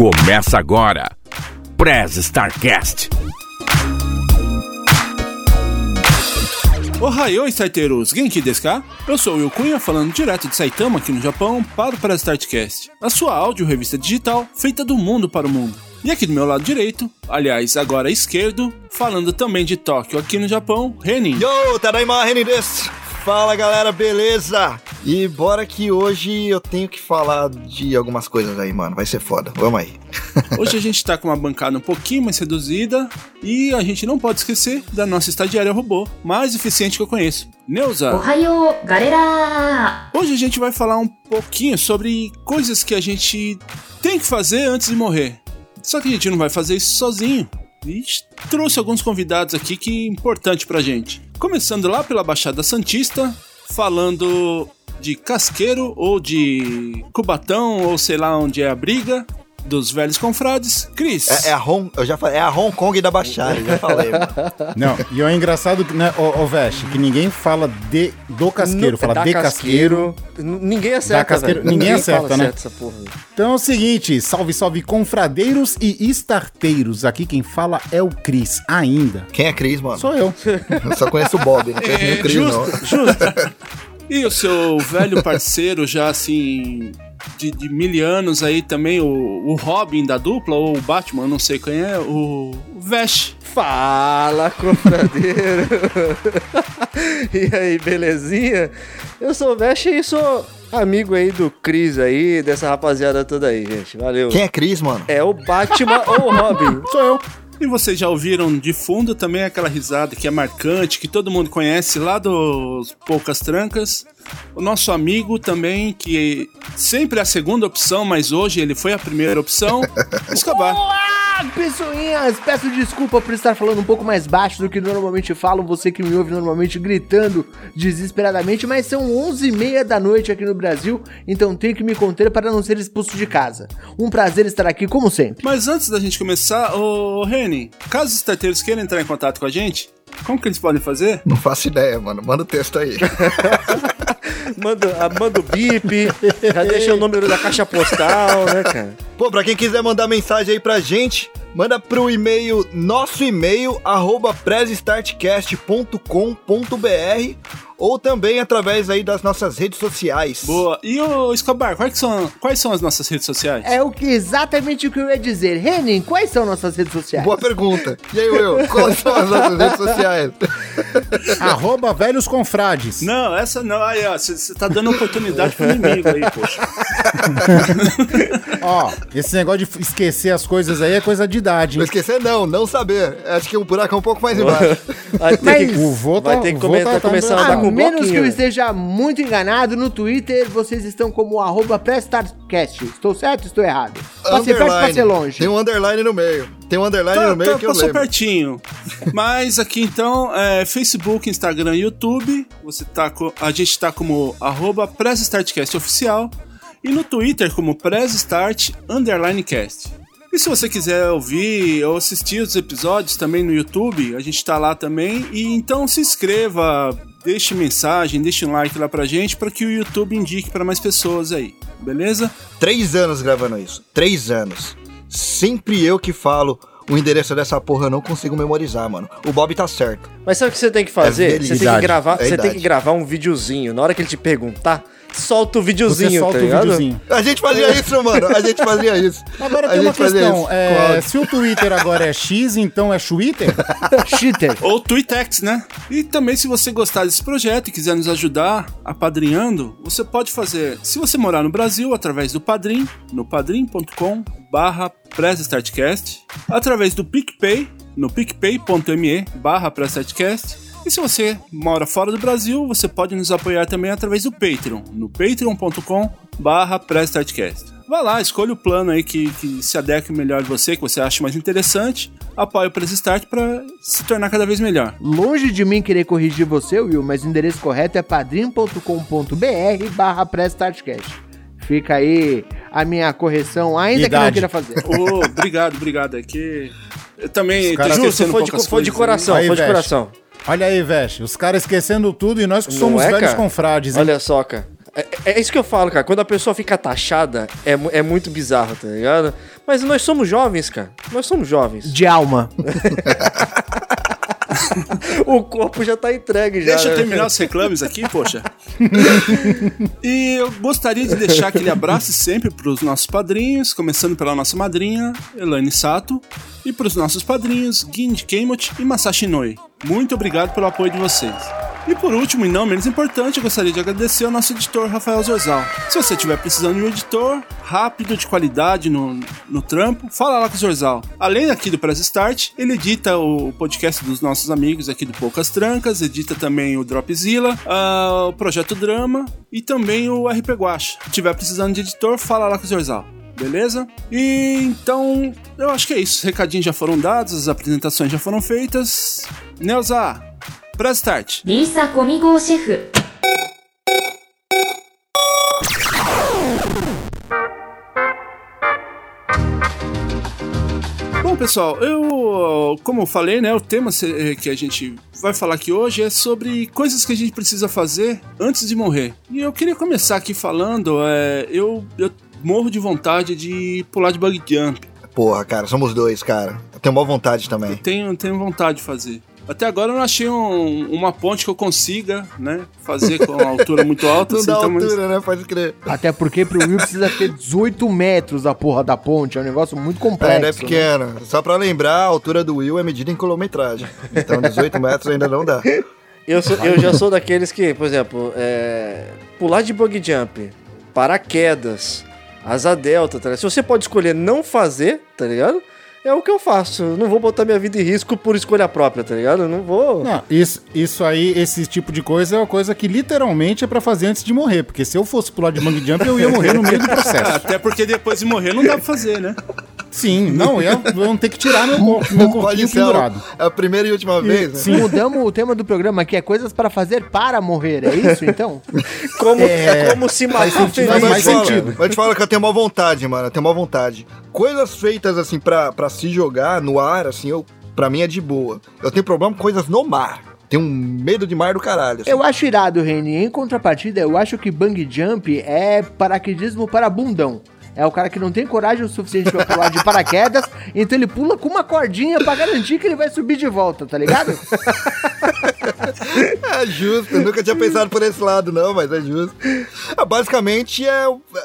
Começa agora. Prez Starcast. Ohayou, starteiros! Genki desu ka? Eu sou o Will Cunha, falando direto de Saitama, aqui no Japão, para o Prez Startcast, a sua áudio revista digital feita do mundo para o mundo. E aqui do meu lado direito, aliás, agora esquerdo, falando também de Tóquio, aqui no Japão, Renin. Yo, Tadaima Renin desu! Fala galera, beleza? E bora que hoje eu tenho que falar de algumas coisas aí, mano. Vai ser foda. Vamos aí. Hoje a gente tá com uma bancada um pouquinho mais reduzida e a gente não pode esquecer da nossa estagiária robô mais eficiente que eu conheço, Neuza. Ohayou, galera! Hoje a gente vai falar um pouquinho sobre coisas que a gente tem que fazer antes de morrer. Só que a gente não vai fazer isso sozinho. E trouxe alguns convidados aqui que é importante pra gente. Começando lá pela Baixada Santista, falando de casqueiro ou de cubatão ou sei lá onde é a briga dos velhos confrades, Cris. É, é a Hong, eu já falei, é a Hong Kong da Baixada, já falei. mano. Não, e é engraçado, né, ô, ô Veste, que ninguém fala de, do casqueiro, fala Da de casqueiro. N- Ninguém acerta, casqueiro- velho. ninguém acerta, fala né? certo essa porra. Então é o seguinte, salve, salve confradeiros e estarteiros. Aqui quem fala é o Cris, ainda. Quem é Cris, mano? Sou eu. Eu só conheço o Bob, não conheço nem o Cris, não. justo. E o seu velho parceiro, já assim, de, de mil anos aí também, o, o Robin da dupla, ou o Batman, não sei quem é, o, o Vesh. Fala, confradeiro! e aí, belezinha? Eu sou o Vesh e sou amigo aí do Cris aí, dessa rapaziada toda aí, gente. Valeu. Quem é Cris, mano? É o Batman ou o Robin? Sou eu. E vocês já ouviram de fundo também aquela risada que é marcante, que todo mundo conhece lá dos Poucas Trancas. O nosso amigo também, que sempre é a segunda opção, mas hoje ele foi a primeira opção, Escobar. Olá, pessoinhas! Peço desculpa por estar falando um pouco mais baixo do que normalmente falo, você que me ouve normalmente gritando desesperadamente, mas são 11h30 da noite aqui no Brasil, então tenho que me conter para não ser expulso de casa. Um prazer estar aqui, como sempre. Mas antes da gente começar, ô Reni, caso os starteiros queiram entrar em contato com a gente, como que eles podem fazer? Não faço ideia, mano. Manda o texto aí. Manda, manda o bip, já deixa o número da caixa postal, né, cara? Pô, pra quem quiser mandar mensagem aí pra gente, manda pro e-mail, nosso e-mail, arroba pressstartcast.com.br ou também através aí das nossas redes sociais. Boa. E o Escobar, quais são, quais são as nossas redes sociais? É o que exatamente o que eu ia dizer. Renin, quais são nossas redes sociais? Boa pergunta. E aí, Will, quais são as nossas redes sociais? Arroba velhos confrades. Não, essa não. Aí, ó, você tá dando oportunidade pro inimigo aí, poxa. Ó, esse negócio de esquecer as coisas aí é coisa de idade, Não hein? esquecer não, não saber. Acho que o buraco é um pouco mais embaixo. Vai ter que, o vô vai tá- ter que o vô come- tá- tá tá começar a A com um menos bloquinho, que eu esteja muito enganado, no Twitter vocês estão como arroba PressStarCast. Estou certo ou estou errado? Passei perto pra ser longe. Tem um underline no meio. Tem um underline Tá, no meio tá, que eu passou lembro. pertinho. Mas aqui então, é, Facebook, Instagram e YouTube. Você tá co- a gente tá como arroba Press Startcast oficial. E no Twitter como Press Start Underline Cast. E se você quiser ouvir ou assistir os episódios também no YouTube, a gente tá lá também. E então se inscreva, deixe mensagem, deixe um like lá pra gente para que o YouTube indique para mais pessoas aí. Beleza? Três anos gravando isso. Três anos. Sempre eu que falo o endereço dessa porra, eu não consigo memorizar, mano. O Bob tá certo. Mas sabe o que você tem que fazer? É você tem que gravar, é você tem que gravar um videozinho. Na hora que ele te perguntar, solta o Você videozinho, solta tá o ligado? videozinho. A gente fazia isso, mano. A gente fazia isso. Agora A tem uma questão, é, se o Twitter agora é X, então é Twitter? Cheater. Ou Twitex, né? E também, se você gostar desse projeto e quiser nos ajudar apadrinhando, você pode fazer, se você morar no Brasil, através do Padrim, no padrim.com barra PressStartCast, através do PicPay, no picpay.me barra PressStartCast, e se você mora fora do Brasil, você pode nos apoiar também através do Patreon, no patreon.com barra. Vai lá, escolha o plano aí que, que se adeque melhor a você, que você acha mais interessante, apoie o Press Start para se tornar cada vez melhor. Longe de mim querer corrigir você, Will, mas o endereço correto é padrim.com.br barra. Fica aí a minha correção, ainda que não Idade. queira fazer. Ô, obrigado, obrigado. É que eu também Os Justo, foi de, foi de coisas, coração, Aí, foi de Veste. coração. Olha aí, Veste, os caras esquecendo tudo e nós que Não somos é, velhos cara? confrades, hein? Olha só, cara. É, é isso que eu falo, cara. Quando a pessoa fica taxada, é, é muito bizarro, tá ligado? Mas nós somos jovens, cara. Nós somos jovens. De alma. O corpo já tá entregue já. Deixa eu né? terminar os reclames aqui, poxa. e eu gostaria de deixar aquele abraço sempre para os nossos padrinhos, começando pela nossa madrinha, Elaine Sato, e para os nossos padrinhos, Ginji Keimot e Masashi Noi. Muito obrigado pelo apoio de vocês. E por último, e não menos importante, eu gostaria de agradecer ao nosso editor Rafael Zorzal. Se você estiver precisando de um editor rápido, de qualidade no, no trampo, fala lá com o Zorzal. Além aqui do Press Start, ele edita o podcast dos nossos amigos aqui do Poucas Trancas, edita também o Dropzilla, ah, o Projeto Drama e também o RP Guacha. Se estiver precisando de editor, fala lá com o Zorzal. Beleza? E então, eu acho que é isso. Os recadinhos já foram dados, as apresentações já foram feitas. Neuza, pra start. Lisa Comigo Chef. Bom, pessoal, eu, como eu falei, né, o tema eh, que a gente vai falar aqui hoje é sobre coisas que a gente precisa fazer antes de morrer. E eu queria começar aqui falando, é, eu, eu morro de vontade de pular de bug jump. Porra, cara, somos dois, cara. Eu tenho boa vontade também. Eu tenho, tenho vontade de fazer. Até agora eu não achei um- uma ponte que eu consiga, né, fazer com uma altura muito alta. Não assim, dá então, mas- altura, né? Pode crer. Até porque pro Will precisa ter 18 metros a porra da ponte. É um negócio muito É, complexo. não é né? pequena. Só pra lembrar, a altura do Will é medida em quilometragem. Então 18 metros ainda não dá. Eu, sou- eu já sou daqueles que, por exemplo, é, pular de bug jump, paraquedas, asa delta, tá ligado? Se você pode escolher não fazer, tá ligado? É o que eu faço. Eu não vou botar minha vida em risco por escolha própria, tá ligado? Eu não vou. Não, isso, isso aí, esse tipo de coisa é uma coisa que literalmente é pra fazer antes de morrer. Porque se eu fosse pular de bang jump, eu ia morrer no meio do processo. Até porque depois de morrer não dá pra fazer, né? Sim, não, eu ia, iam ter que tirar meu, corpo, meu Pode corpinho pendurado. a primeira e última vez, né? Sim. Mudamos o tema do programa aqui, é coisas para fazer para morrer, é isso então? Como, É, como se faz matar sentido, feliz. faz Mas fala, sentido. Mas te fala que eu tenho uma vontade, mano. Eu tenho uma vontade. Coisas feitas assim pra, pra se jogar no ar, assim, eu, pra mim é de boa. Eu tenho problema com coisas no mar. Tenho um medo de mar do caralho. assim. Eu acho irado, Reni. Em contrapartida, eu acho que bang jump é paraquedismo para bundão. É o cara que não tem coragem o suficiente pra pular de paraquedas, então ele pula com uma cordinha pra garantir que ele vai subir de volta, tá ligado? É justo, eu nunca tinha pensado por esse lado, não, mas é justo. Ah, basicamente é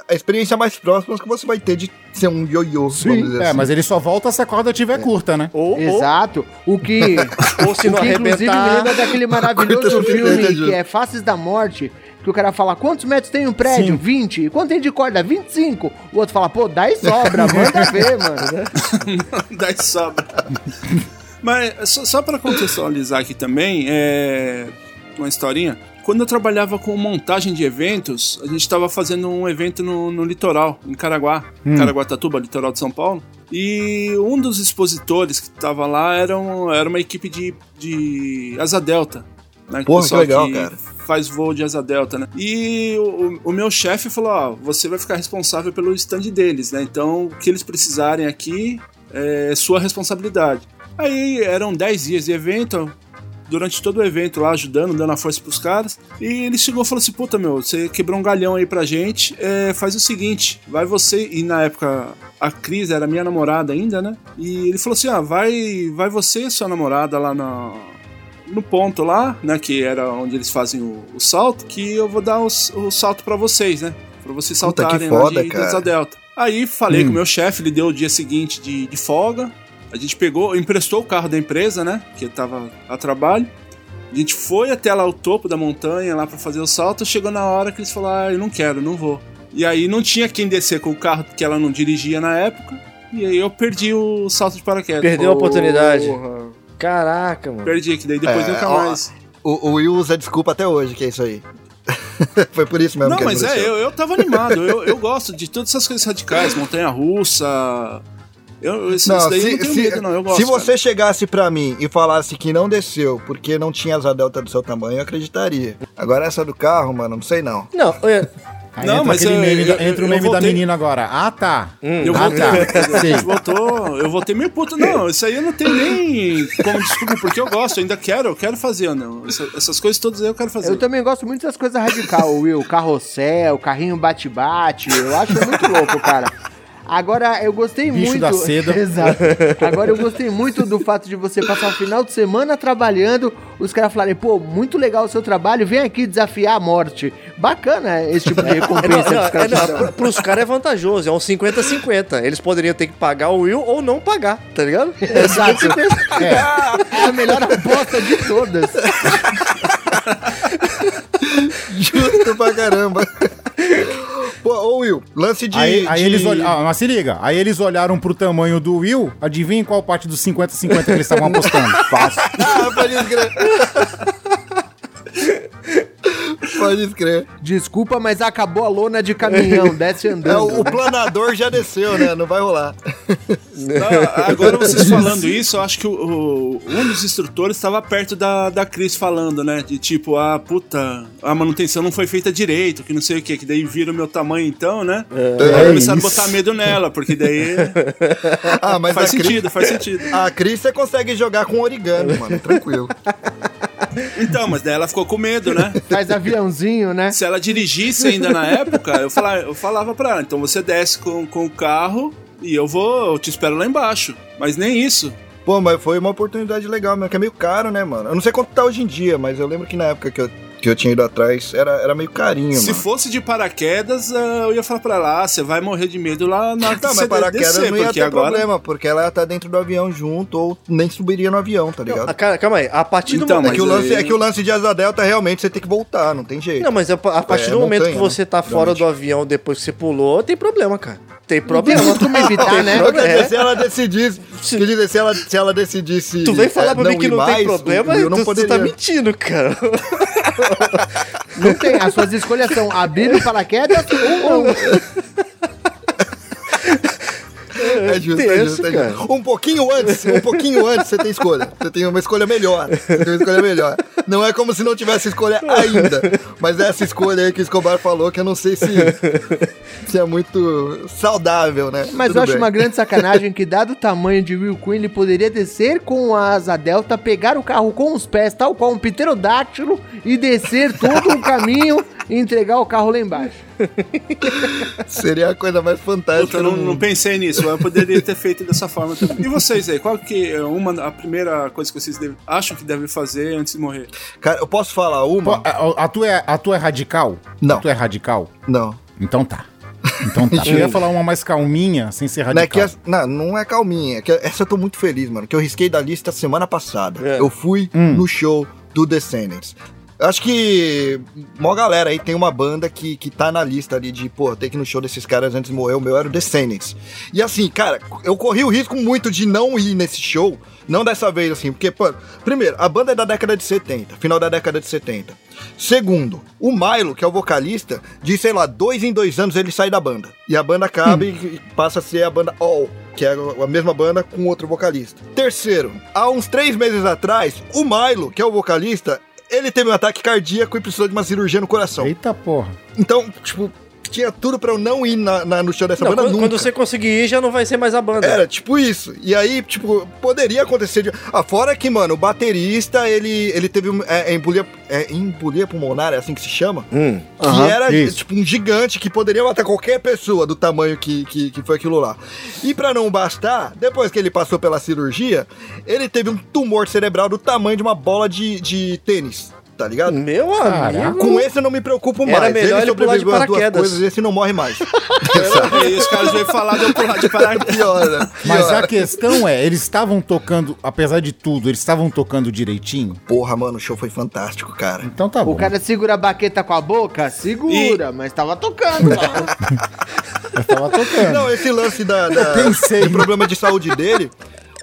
a experiência mais próxima que você vai ter de ser um ioiô, dizer É, assim. mas ele só volta se a corda estiver curta, né? Ou, ou, Exato. O que, ou se o não que inclusive me arrebentar. lembra daquele maravilhoso filme que é Faces da Morte, que o cara fala, quantos metros tem um prédio? Sim. 20. E quanto tem de corda? 25. O outro fala, pô, dá e sobra, manda ver, mano. Daí sobra. Mas só, só para contextualizar aqui também, é uma historinha. Quando eu trabalhava com montagem de eventos, a gente estava fazendo um evento no, no litoral, em Caraguá, Caraguatatuba, litoral de São Paulo. E um dos expositores que estava lá era, um- era uma equipe de, de asa delta. Né, Porra, que legal, cara. Faz voo de asa delta, né? E o, o meu chefe falou: Ó, você vai ficar responsável pelo stand deles, né? Então, o que eles precisarem aqui é sua responsabilidade. Aí eram 10 dias de evento, durante todo o evento lá, ajudando, dando a força pros caras. E ele chegou e falou assim: Puta, meu, você quebrou um galhão aí pra gente. é, faz o seguinte, vai você. E na época a Cris era minha namorada ainda, né? E ele falou assim: Ah, vai, vai você e sua namorada lá na. No ponto lá, né? Que era onde eles fazem o, o salto, que eu vou dar os- o salto pra vocês, né? Pra vocês Puta, saltarem foda, lá de, de cara. asa delta. Aí falei Hum. com o meu chefe, ele deu o dia seguinte de, de folga. A gente pegou, emprestou o carro da empresa, né? Que tava a trabalho. A gente foi até lá o topo da montanha lá pra fazer o salto. Chegou na hora que eles falaram: ah, eu não quero, não vou. E aí não tinha quem descer com o carro que ela não dirigia na época. E aí eu perdi o salto de paraquedas. Perdeu a oportunidade. Porra. Caraca, mano. Perdi, que daí depois É, nunca ó, mais. O, o Will usa desculpa até hoje, que é isso aí. Foi por isso mesmo Não, que mas é, eu, eu tava animado. eu, eu gosto de todas essas coisas radicais, montanha russa. Eu, isso, isso daí eu não tenho medo, não. Eu gosto. se você cara. chegasse pra mim e falasse que não desceu porque não tinha asa delta do seu tamanho, eu acreditaria. Agora essa do carro, mano, não sei não. Não, olha, Aí Não, entra mas aquele eu- meme da- eu- entra o eu meme da voltei- menina agora. Ah, tá. Eu ah, voltei, tá. Sei. gente voltou, eu voltei meio puto. Não, isso aí eu não tenho nem como desculpa, porque eu gosto, eu ainda quero, eu quero fazer, não. Essa- essas coisas todas aí eu quero fazer. Eu também gosto muito das coisas radical, Will. Carrossel, carrinho bate-bate. Eu acho muito louco, cara. Agora, eu gostei Bicho muito. da seda. Exato. Agora, eu gostei muito do fato de você passar o final de semana trabalhando, os caras falarem, pô, muito legal o seu trabalho, vem aqui desafiar a morte. Bacana esse tipo de É, recompensa não, que os não, caras é, não, pros caras é vantajoso, é um 50-50. Eles poderiam ter que pagar o Will ou não pagar, tá ligado? É Exato. 50-50. É a melhor aposta de todas. Justo pra caramba. Pô, ô Will, lance de. Aí, aí de- eles olharam. Ah, mas se liga. Aí eles olharam pro tamanho do Will. Adivinha em qual parte dos 50-50 que eles estavam apostando? Fácil. Ah, pode crer. Pode crer. Desculpa, mas acabou a lona de caminhão, desce É, andando. o, o planador já desceu, né? Não vai rolar. Não, agora vocês falando isso, eu acho que o, o- um dos instrutores estava perto da, da Cris falando, né? De tipo, ah, puta, a manutenção não foi feita direito, que não sei o que, que daí vira o meu tamanho então, né? Aí começaram a botar medo nela, porque daí Ah, mas faz sentido, faz sentido. A Cris você consegue jogar com origami, mano. Tranquilo. Então, mas daí ela ficou com medo, né? Faz aviãozinho, né? Se ela dirigisse ainda na época, eu falava, eu falava pra ela, então você desce com, com o carro e eu vou, eu te espero lá embaixo. Mas nem isso. Pô, mas foi uma oportunidade legal, mesmo, que é meio caro, né, mano? Eu não sei quanto tá hoje em dia, mas eu lembro que na época que eu, que eu tinha ido atrás era, era meio carinho, Se mano. fosse de paraquedas, ah, eu ia falar pra ela, ah, você vai morrer de medo lá na hora Não, mas paraquedas descer, não ia ter agora... problema, porque ela tá dentro do avião junto ou nem subiria no avião, tá ligado? Ah, cara, calma aí, a partir do Então, momento. é, que o lance, aí- é que o lance de asa delta realmente você tem que voltar, não tem jeito. Não, mas a, a partir É, do momento montanha, que você né? tá fora Realmente. do avião depois que você pulou, tem problema, cara. Tem Não problema. tem como evitar, né? Não, É. se ela decidisse, quer dizer, se ela, se ela decidisse Tu vem falar é, pra mim que não mais, tem problema, eu não tu, tu poderia. tá mentindo, cara. Não tem. As suas escolhas são abrir o paraquedas ou não. É justo, é justo, é justo. Um pouquinho antes, um pouquinho antes você tem escolha. Você tem uma escolha melhor. Você tem uma escolha melhor. Não é como se não tivesse escolha ainda. Mas essa escolha aí que o Escobar falou, que eu não sei se, se é muito saudável, né? Mas Tudo eu acho bem. uma grande sacanagem que, dado o tamanho de Will Queen, ele poderia descer com a asa delta, pegar o carro com os pés, tal qual um pterodáctilo, e descer todo o caminho e entregar o carro lá embaixo. Seria a coisa mais fantástica. Puta, eu não, não pensei nisso, eu poderia ter feito dessa forma também. E vocês aí, qual que é uma, a primeira coisa que vocês devem- acham que devem fazer antes de morrer? Cara, eu posso falar uma? a, a tua é, a tua é radical? Não. A tua é radical? Não. Então tá. Então tá. Eu ia falar uma mais calminha, sem ser Não, é que radical. essa- não, não é calminha. é que essa eu tô muito feliz, mano. Que eu risquei da lista semana passada. É. Eu fui Hum. no show do Descendants. Eu Acho que mó galera aí tem uma banda que, que tá na lista ali de, pô, tem que ir no show desses caras antes de morrer. O meu era o Descendants. E assim, cara, eu corri o risco muito de não ir nesse show. Não dessa vez, assim, porque, pô, primeiro, a banda é da década de 70, final da década de 70. Segundo, o Milo, que é o vocalista, de, sei lá, dois em dois anos ele sai da banda. E a banda acaba e e passa a ser a banda All, que é a mesma banda com outro vocalista. Terceiro, há uns três meses atrás, o Milo, que é o vocalista, ele teve um ataque cardíaco e precisou de uma cirurgia no coração. Eita porra. Então, tipo, tinha tudo pra eu não ir na- na- no show dessa Não, banda quando, nunca. quando você conseguir ir, já não vai ser mais a banda. Era, tipo isso. E aí, tipo, poderia acontecer de... Ah, fora que, mano, o baterista, ele, ele teve um, é, é embolia, é, embolia pulmonar, é assim que se chama? Hum. Que era, isso. tipo, um gigante que poderia matar qualquer pessoa do tamanho que, que, que foi aquilo lá. E pra não bastar, depois que ele passou pela cirurgia, ele teve um tumor cerebral do tamanho de uma bola de, de tênis, tá ligado? Meu Caraca. amigo. Com esse eu não me preocupo Era mais. melhor ele pular de sobreviveu às duas paraquedas. coisas, esse não morre mais. E os caras veio falar de eu pular de paraquedas. Pior, né? Mas Pior. a questão é, eles estavam tocando, apesar de tudo, eles estavam tocando direitinho? Porra, mano, o show foi fantástico, cara. Então tá bom. O cara segura a baqueta com a boca? Segura, mas tava tocando lá. Tava tocando. Não, esse lance da, da- Eu pensei. do problema de saúde dele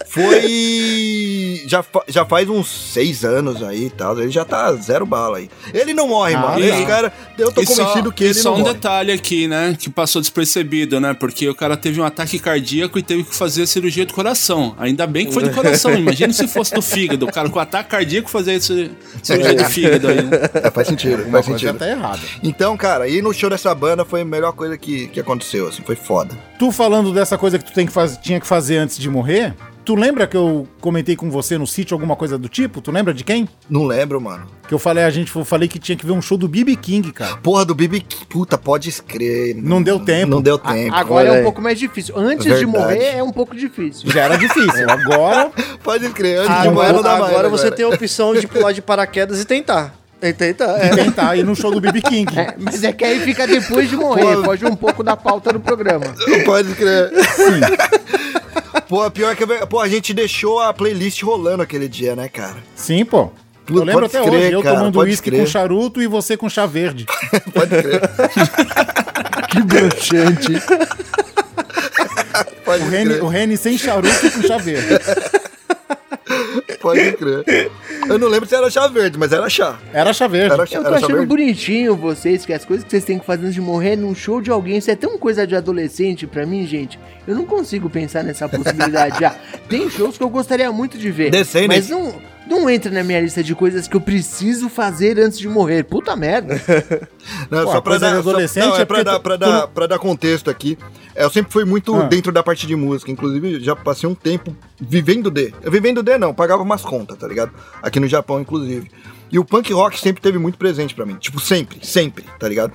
Foi. Já, fa- já faz uns seis anos aí e tal. Ele já tá zero bala aí. Ele não morre, Ah, mano. Esse cara, eu tô E só- convencido que e ele só não um morre. detalhe aqui, né? Que passou despercebido, né? Porque o cara teve um ataque cardíaco e teve que fazer a cirurgia do coração. Ainda bem que foi do coração. Imagina se fosse do fígado. O cara com ataque cardíaco fazer esse cirurgia do fígado aí. né? É, faz sentido, faz sentido. tá errada. Então, cara, ir no show dessa banda foi a melhor coisa que, que aconteceu, assim, foi foda. Tu falando dessa coisa que tu tem que faz... tinha que fazer antes de morrer, tu lembra que eu comentei com você no sítio alguma coisa do tipo? Tu lembra de quem? Não lembro, mano. Que eu falei, a gente eu falei que tinha que ver um show do BB King, cara. Porra do Bibi, puta, pode escrever. Não deu tempo. Não deu A- tempo. Agora é olha um aí. pouco mais difícil. Antes de Verdade. morrer é um pouco difícil. Já era difícil. Agora, Pode crer, antes de morrer Agora, não dá mais. agora você agora. tem a opção de pular de paraquedas e tentar. E tentar, é. quem tá aí no show do BB King. É, mas é que aí fica depois de morrer. Pô. Foge um pouco da pauta do programa. Pode crer. Pô, pior que. Pô, a gente deixou a playlist rolando aquele dia, né, cara? Sim, pô. Eu lembro pode até crer, hoje, eu cara, tomando uísque com charuto e você com chá verde. Pode crer. Que broxante. O Reni sem charuto e com chá verde. Pode crer. Eu não lembro se era chá verde, mas era chá. Era chá verde. Era chá, Eu tô achando verde. bonitinho vocês, que as coisas que vocês têm que fazer antes de morrer num show de alguém, isso é tão coisa de adolescente pra mim, gente. Eu não consigo pensar nessa possibilidade já. Tem shows que eu gostaria muito de ver, Descendo, mas não, não entra na minha lista de coisas que eu preciso fazer antes de morrer. Puta merda. Não, Pô, só pra dar, de só- adolescente não, é é pra dar, tu- pra, tu dar, pra dar contexto aqui. É, Eu sempre fui muito Ah. dentro da parte de música. Inclusive, já passei um tempo vivendo de. Eu vivendo de, não, pagava umas contas, tá ligado? Aqui no Japão, inclusive. E o punk rock sempre teve muito presente pra mim. Tipo, sempre, sempre, tá ligado?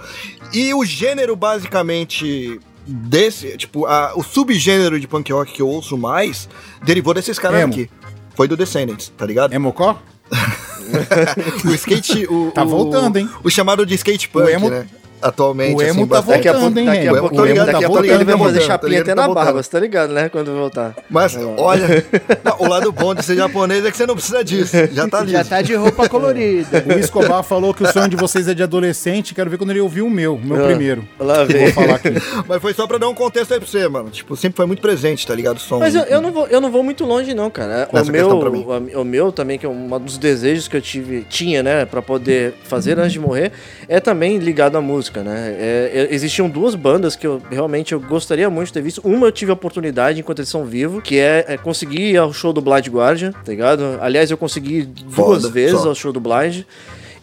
E o gênero, basicamente, desse. Tipo, a- o subgênero de punk rock que eu ouço mais derivou desses caras Emo. aqui. Foi do Descendants, tá ligado? É mocó? O skate. O, Tá o- voltando, hein? O chamado de skate punk, O emo- né? Atualmente. O emo tá bastante. Daqui a pouco, Voltando, hein, daqui a pouco, a tá pouco ele voltando, vai tá fazer voltando, chapinha tá até na voltando. barba, você tá ligado, né? Quando voltar. Mas, olha, não, o lado bom de ser japonês é que você não precisa disso. Já tá Já liso. tá de roupa colorida. O Escobar falou que o sonho de vocês é de adolescente. Quero ver quando ele ouvir o meu, o meu Ah, primeiro. lá vem. vou falar aqui. Mas foi só pra dar um contexto aí pra você, mano. Tipo, sempre foi muito presente, tá ligado? O som. Mas eu, eu não vou, eu não vou muito longe, não, cara. O Nessa meu, questão pra mim. o, o meu também, que é um dos desejos que eu tive, tinha, né, pra poder fazer antes de morrer, é também ligado à música, né? É, é, existiam duas bandas que eu realmente eu gostaria muito de ter visto. Uma eu tive a oportunidade enquanto eles são vivos, que é, é conseguir ir ao show do Blind Guardian, tá ligado? Aliás, eu consegui duas Foda, vezes só. ao show do Blind.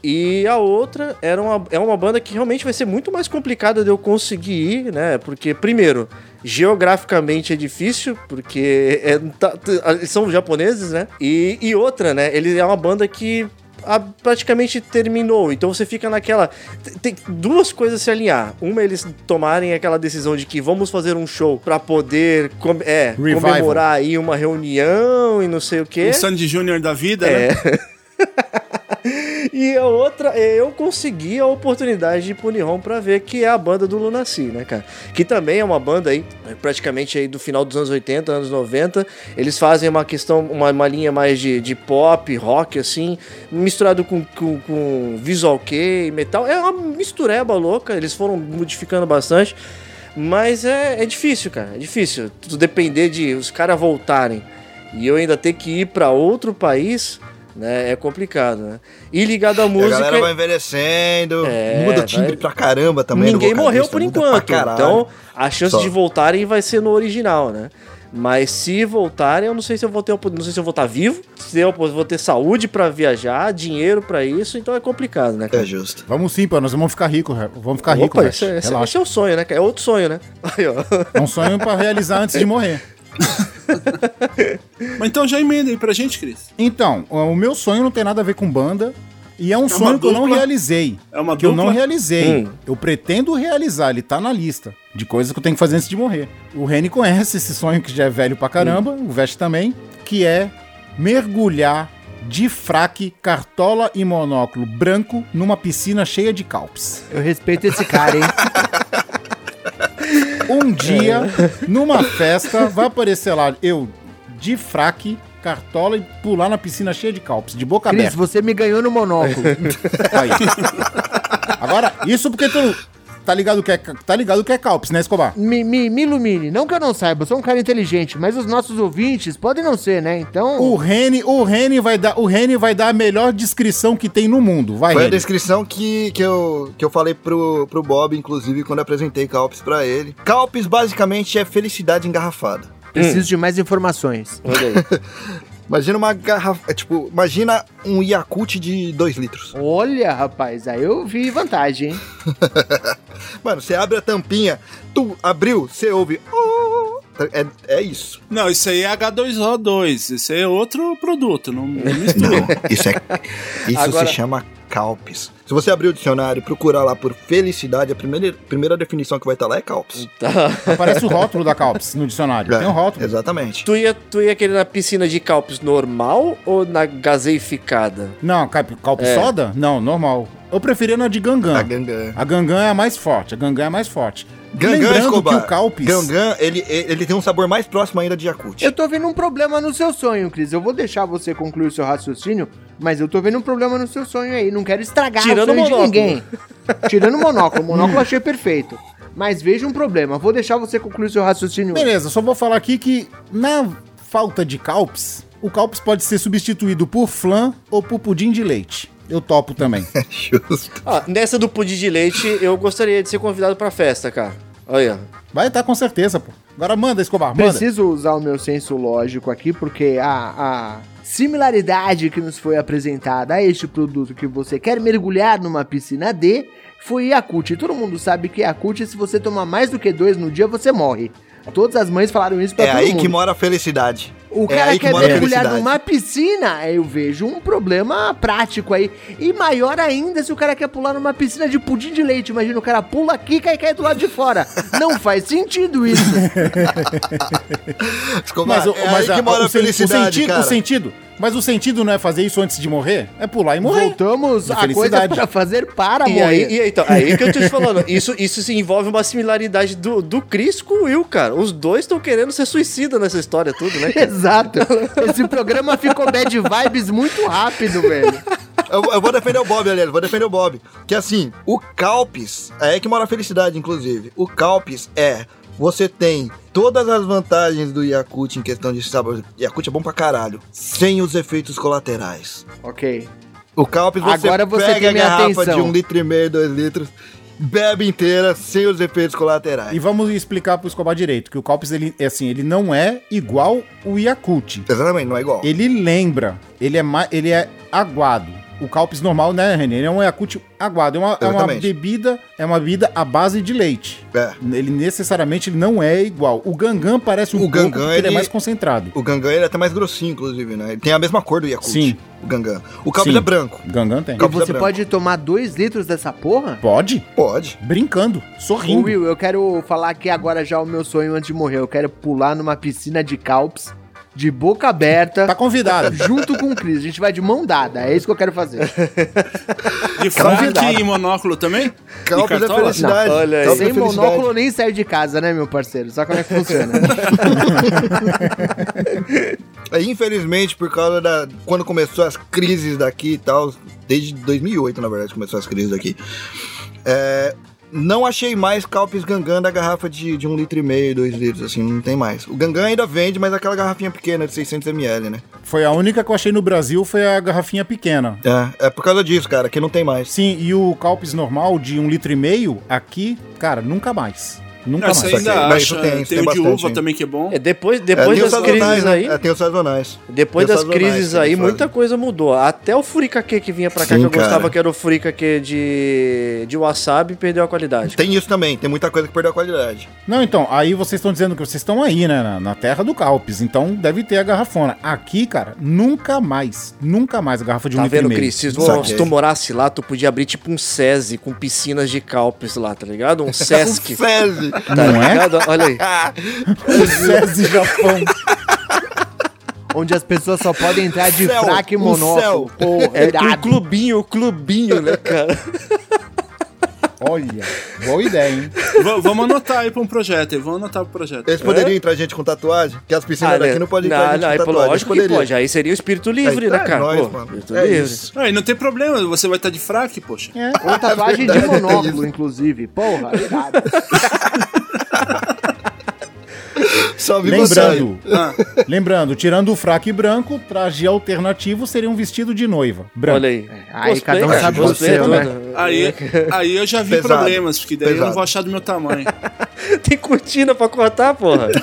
E a outra era uma, é uma banda que realmente vai ser muito mais complicada de eu conseguir ir, né? Porque, primeiro, geograficamente é difícil, porque é, tá- são japoneses, né? E, e outra, né? Ele é uma banda que ah, praticamente terminou. Então você fica naquela. Tem duas coisas a se alinhar. Uma, eles tomarem aquela decisão de que vamos fazer um show pra poder com- é, Revival. comemorar aí uma reunião e não sei o quê. O Sandy Júnior da vida, É. né? E a outra, é eu consegui a oportunidade de ir pro Nihon pra ver que é a banda do Lunacy, né, cara? Que também é uma banda aí, praticamente aí do final dos anos 80, anos 90. Eles fazem uma questão, uma, uma linha mais de, de pop, rock, assim, misturado com, com, com visual kei, metal. É uma mistureba louca, eles foram modificando bastante. Mas é, é difícil, cara, é difícil. Tu depender de os caras voltarem e eu ainda ter que ir pra outro país, né, é complicado, né? E ligado à E a música... galera vai envelhecendo, É, muda o timbre vai- pra caramba também. Ninguém morreu por enquanto, então a chance Só. de voltarem vai ser no original, né? Mas se voltarem, eu não sei se eu vou ter, não sei se eu vou estar vivo, se eu vou ter saúde pra viajar, dinheiro pra isso, então é complicado, né? É cara? justo. Vamos sim, pô, nós vamos ficar ricos, vamos ficar ricos, esse, é- esse- relaxa. esse é o sonho, né? É outro sonho, né? Aí, ó. É um sonho pra realizar antes de morrer. Mas então já emenda aí pra gente, Cris. Então, o meu sonho não tem nada a ver com banda. E é um sonho que eu não realizei. É uma que eu dupla? não realizei. Hum. Eu pretendo realizar, ele tá na lista de coisas que eu tenho que fazer antes de morrer. O Reni conhece esse sonho que já é velho pra caramba, o Veste também, que é mergulhar de fraque, cartola e monóculo branco numa piscina cheia de calpes. Eu respeito esse cara, hein? Um dia, numa festa, vai aparecer lá eu de fraque, cartola e pular na piscina cheia de calpes, de boca Cris, aberta. você me ganhou no monóculo. Aí. Agora, isso porque tu. Tá ligado que é, tá ligado que é Calpis, né, Escobar? Me, me, me ilumine. Não que eu não saiba, eu sou um cara inteligente, mas os nossos ouvintes podem não ser, né? Então. O Rene, o Rene vai dar, o Rene vai dar a melhor descrição que tem no mundo. Vai, Foi a Rene. descrição que, que, eu, que eu falei pro, pro Bob, inclusive, quando eu apresentei Calpis pra ele. Calpis, basicamente, é felicidade engarrafada. Preciso de mais informações. Olha aí. Imagina uma garrafa. É, tipo, imagina um Yakult de 2 litros. Olha, rapaz, aí eu vi vantagem, hein? Mano, você abre a tampinha, tu abriu, você ouve. "Oh". É, é isso. Não, isso aí é H2O2. Isso aí é outro produto. Não, não mistura. Isso é. Isso Agora- se chama Calpis. Se você abrir o dicionário e procurar lá por felicidade, a primeira, primeira definição que vai estar lá é Calpis. Tá. Aparece o rótulo da Calpis no dicionário. É, Tem um rótulo. Tá. Exatamente. Tu ia, tu ia querer na piscina de calpis normal ou na gaseificada? Não, Calpis É. soda? Não, normal. Eu preferia na de Gangan. A Gangan. A Gangan é a mais forte. A Gangan é a mais forte. Gangan, Lembrando Escobar. que o Calpis... Gangan, ele, ele tem um sabor mais próximo ainda de Yakult. Eu tô vendo um problema no seu sonho, Cris. Eu vou deixar você concluir o seu raciocínio, mas eu tô vendo um problema no seu sonho aí. Não quero estragar Tirando o sonho o de ninguém. Tirando o monóculo. O monóculo eu achei perfeito. Mas veja um problema. Vou deixar você concluir o seu raciocínio. Beleza, só vou falar aqui que na falta de Calpis, o Calpis pode ser substituído por flan ou por pudim de leite. Eu topo também. Justo. Ah, nessa do pudim de leite, eu gostaria de ser convidado pra festa, cara. Olha. Vai estar com certeza, pô. Agora manda, Escobar, manda. Preciso usar o meu senso lógico aqui, porque a, a similaridade que nos foi apresentada a este produto que você quer mergulhar numa piscina D foi Yakult. E todo mundo sabe que Yakult, se você tomar mais do que dois no dia, você morre. Todas as mães falaram isso pra É todo aí mundo. que mora a felicidade. O é cara aí que quer mergulhar numa piscina, eu vejo um problema prático aí. E maior ainda se o cara quer pular numa piscina de pudim de leite. Imagina, o cara pula aqui e cai, cai do lado de fora. Não faz sentido isso. Mas, o- é mas aí a- que mora o, a o felicidade, sentido, cara. o sentido. Mas o sentido não é fazer isso antes de morrer? É pular e morrer. Voltamos a coisa felicidade. pra fazer para E aí, morrer. e aí, então, aí que eu tô te falando, isso, isso se envolve uma similaridade do, do Chris com o Will, cara. Os dois estão querendo ser suicida nessa história tudo, né? Exato. Esse programa ficou bad vibes muito rápido, velho. Eu, eu vou defender o Bob, aliás, vou defender o Bob. Que assim, o Calpis, é aí que mora a felicidade, inclusive. O Calpis é. Você tem todas as vantagens do Yakult em questão de sabor. Yakult é bom pra caralho. Sem os efeitos colaterais. Ok. O Calpis você Agora você pega tem a minha garrafa atenção. de um litro e meio, dois litros, bebe inteira sem os efeitos colaterais. E vamos explicar pro Escobar direito, que o Calpis, ele, é assim, ele não é igual o Yakult. Exatamente, não é igual. Ele lembra, ele é, ele é aguado. O Calpis normal, né, René? Ele é um Yakult aguado. É uma, é uma bebida, é uma bebida à base de leite. É. Ele necessariamente ele não é igual. O Gangan parece um O pouco Gangan, porque ele é ele- mais concentrado. O Gangan ele é até mais grossinho, inclusive, né? Ele tem a mesma cor do Yakult. Sim. O Gangan. O Calpis é branco. Gangan tem. E Calpis é você branco. pode tomar dois litros dessa porra? Pode? Pode. Brincando, sorrindo. Will, eu quero falar aqui agora já o meu sonho antes de morrer. Eu quero pular numa piscina de calps, de boca aberta. Tá convidado. Junto com o Cris. A gente vai de mão dada. É isso que eu quero fazer. De fraque e monóculo também? É cartola? felicidade. Não, olha aí. Sem felicidade. monóculo nem sair de casa, né, meu parceiro? Sabe como é que funciona? É, infelizmente, por causa da. Quando começou as crises daqui e tal, desde 2008, na verdade, começou as crises daqui. É, não achei mais Calpis Gangan da garrafa de, de um litro e meio, dois litros, assim, não tem mais. O Gangan ainda vende, mas aquela garrafinha pequena de 600ml, né? Foi a única que eu achei no Brasil, foi a garrafinha pequena. É, é por causa disso, cara, que não tem mais. Sim, e o Calpis normal de um litro e meio, aqui, cara, nunca mais. Nunca Não, mais. ainda Mas isso acha. tem, Tem, isso tem o de bastante, uva hein? também que é bom. É, depois É, depois os das crises né? aí. É, tem os sazonais. Depois das sazonais crises aí, muita coisa mudou. Até o furikake que vinha pra cá, Sim, que eu gostava, cara. que era o furikake de, de wasabi, perdeu a qualidade. Tem isso também, tem muita coisa que perdeu a qualidade. Não, então, aí vocês estão dizendo que vocês estão aí, né, na, na terra do Calpis, então deve ter a garrafona. Aqui, cara, nunca mais, nunca mais a garrafa de um Tá litro vendo, e meio. Cris? Se, se tu morasse lá, tu podia abrir tipo um SESI com piscinas de calpes lá, tá ligado? Um Sesc. Feze. Tá Não é? ligado? Olha aí. SESI Japão. Onde as pessoas só podem entrar de Céu, e monóculo. Porra, É irado. clubinho, clubinho, né, cara? Olha, boa ideia, hein? V- vamos anotar aí pra um projeto aí, vamos anotar pro projeto. Eles poderiam entrar gente com tatuagem? Que as piscinas daqui não podem entrar não, gente não, com pô, tatuagem. lógico que Poderia. pode. Aí seria o espírito livre, Aí né, tá, cara? nós, Pô, espírito É livre. isso. Aí não tem problema, você vai estar de fraque, poxa. Ou tatuagem de é monóculo, inclusive. Porra, irado. Só vi Lembrando, Ah, lembrando, tirando o fraque branco, traje alternativo seria um vestido de noiva. Branco. Olha aí. Aí cada um cara, sabe o seu, é né? aí, aí eu já vi Pesado, problemas, porque daí eu não pesado. vou achar do meu tamanho. Tem cortina pra cortar, porra.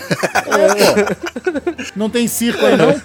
Não tem circo aí, não?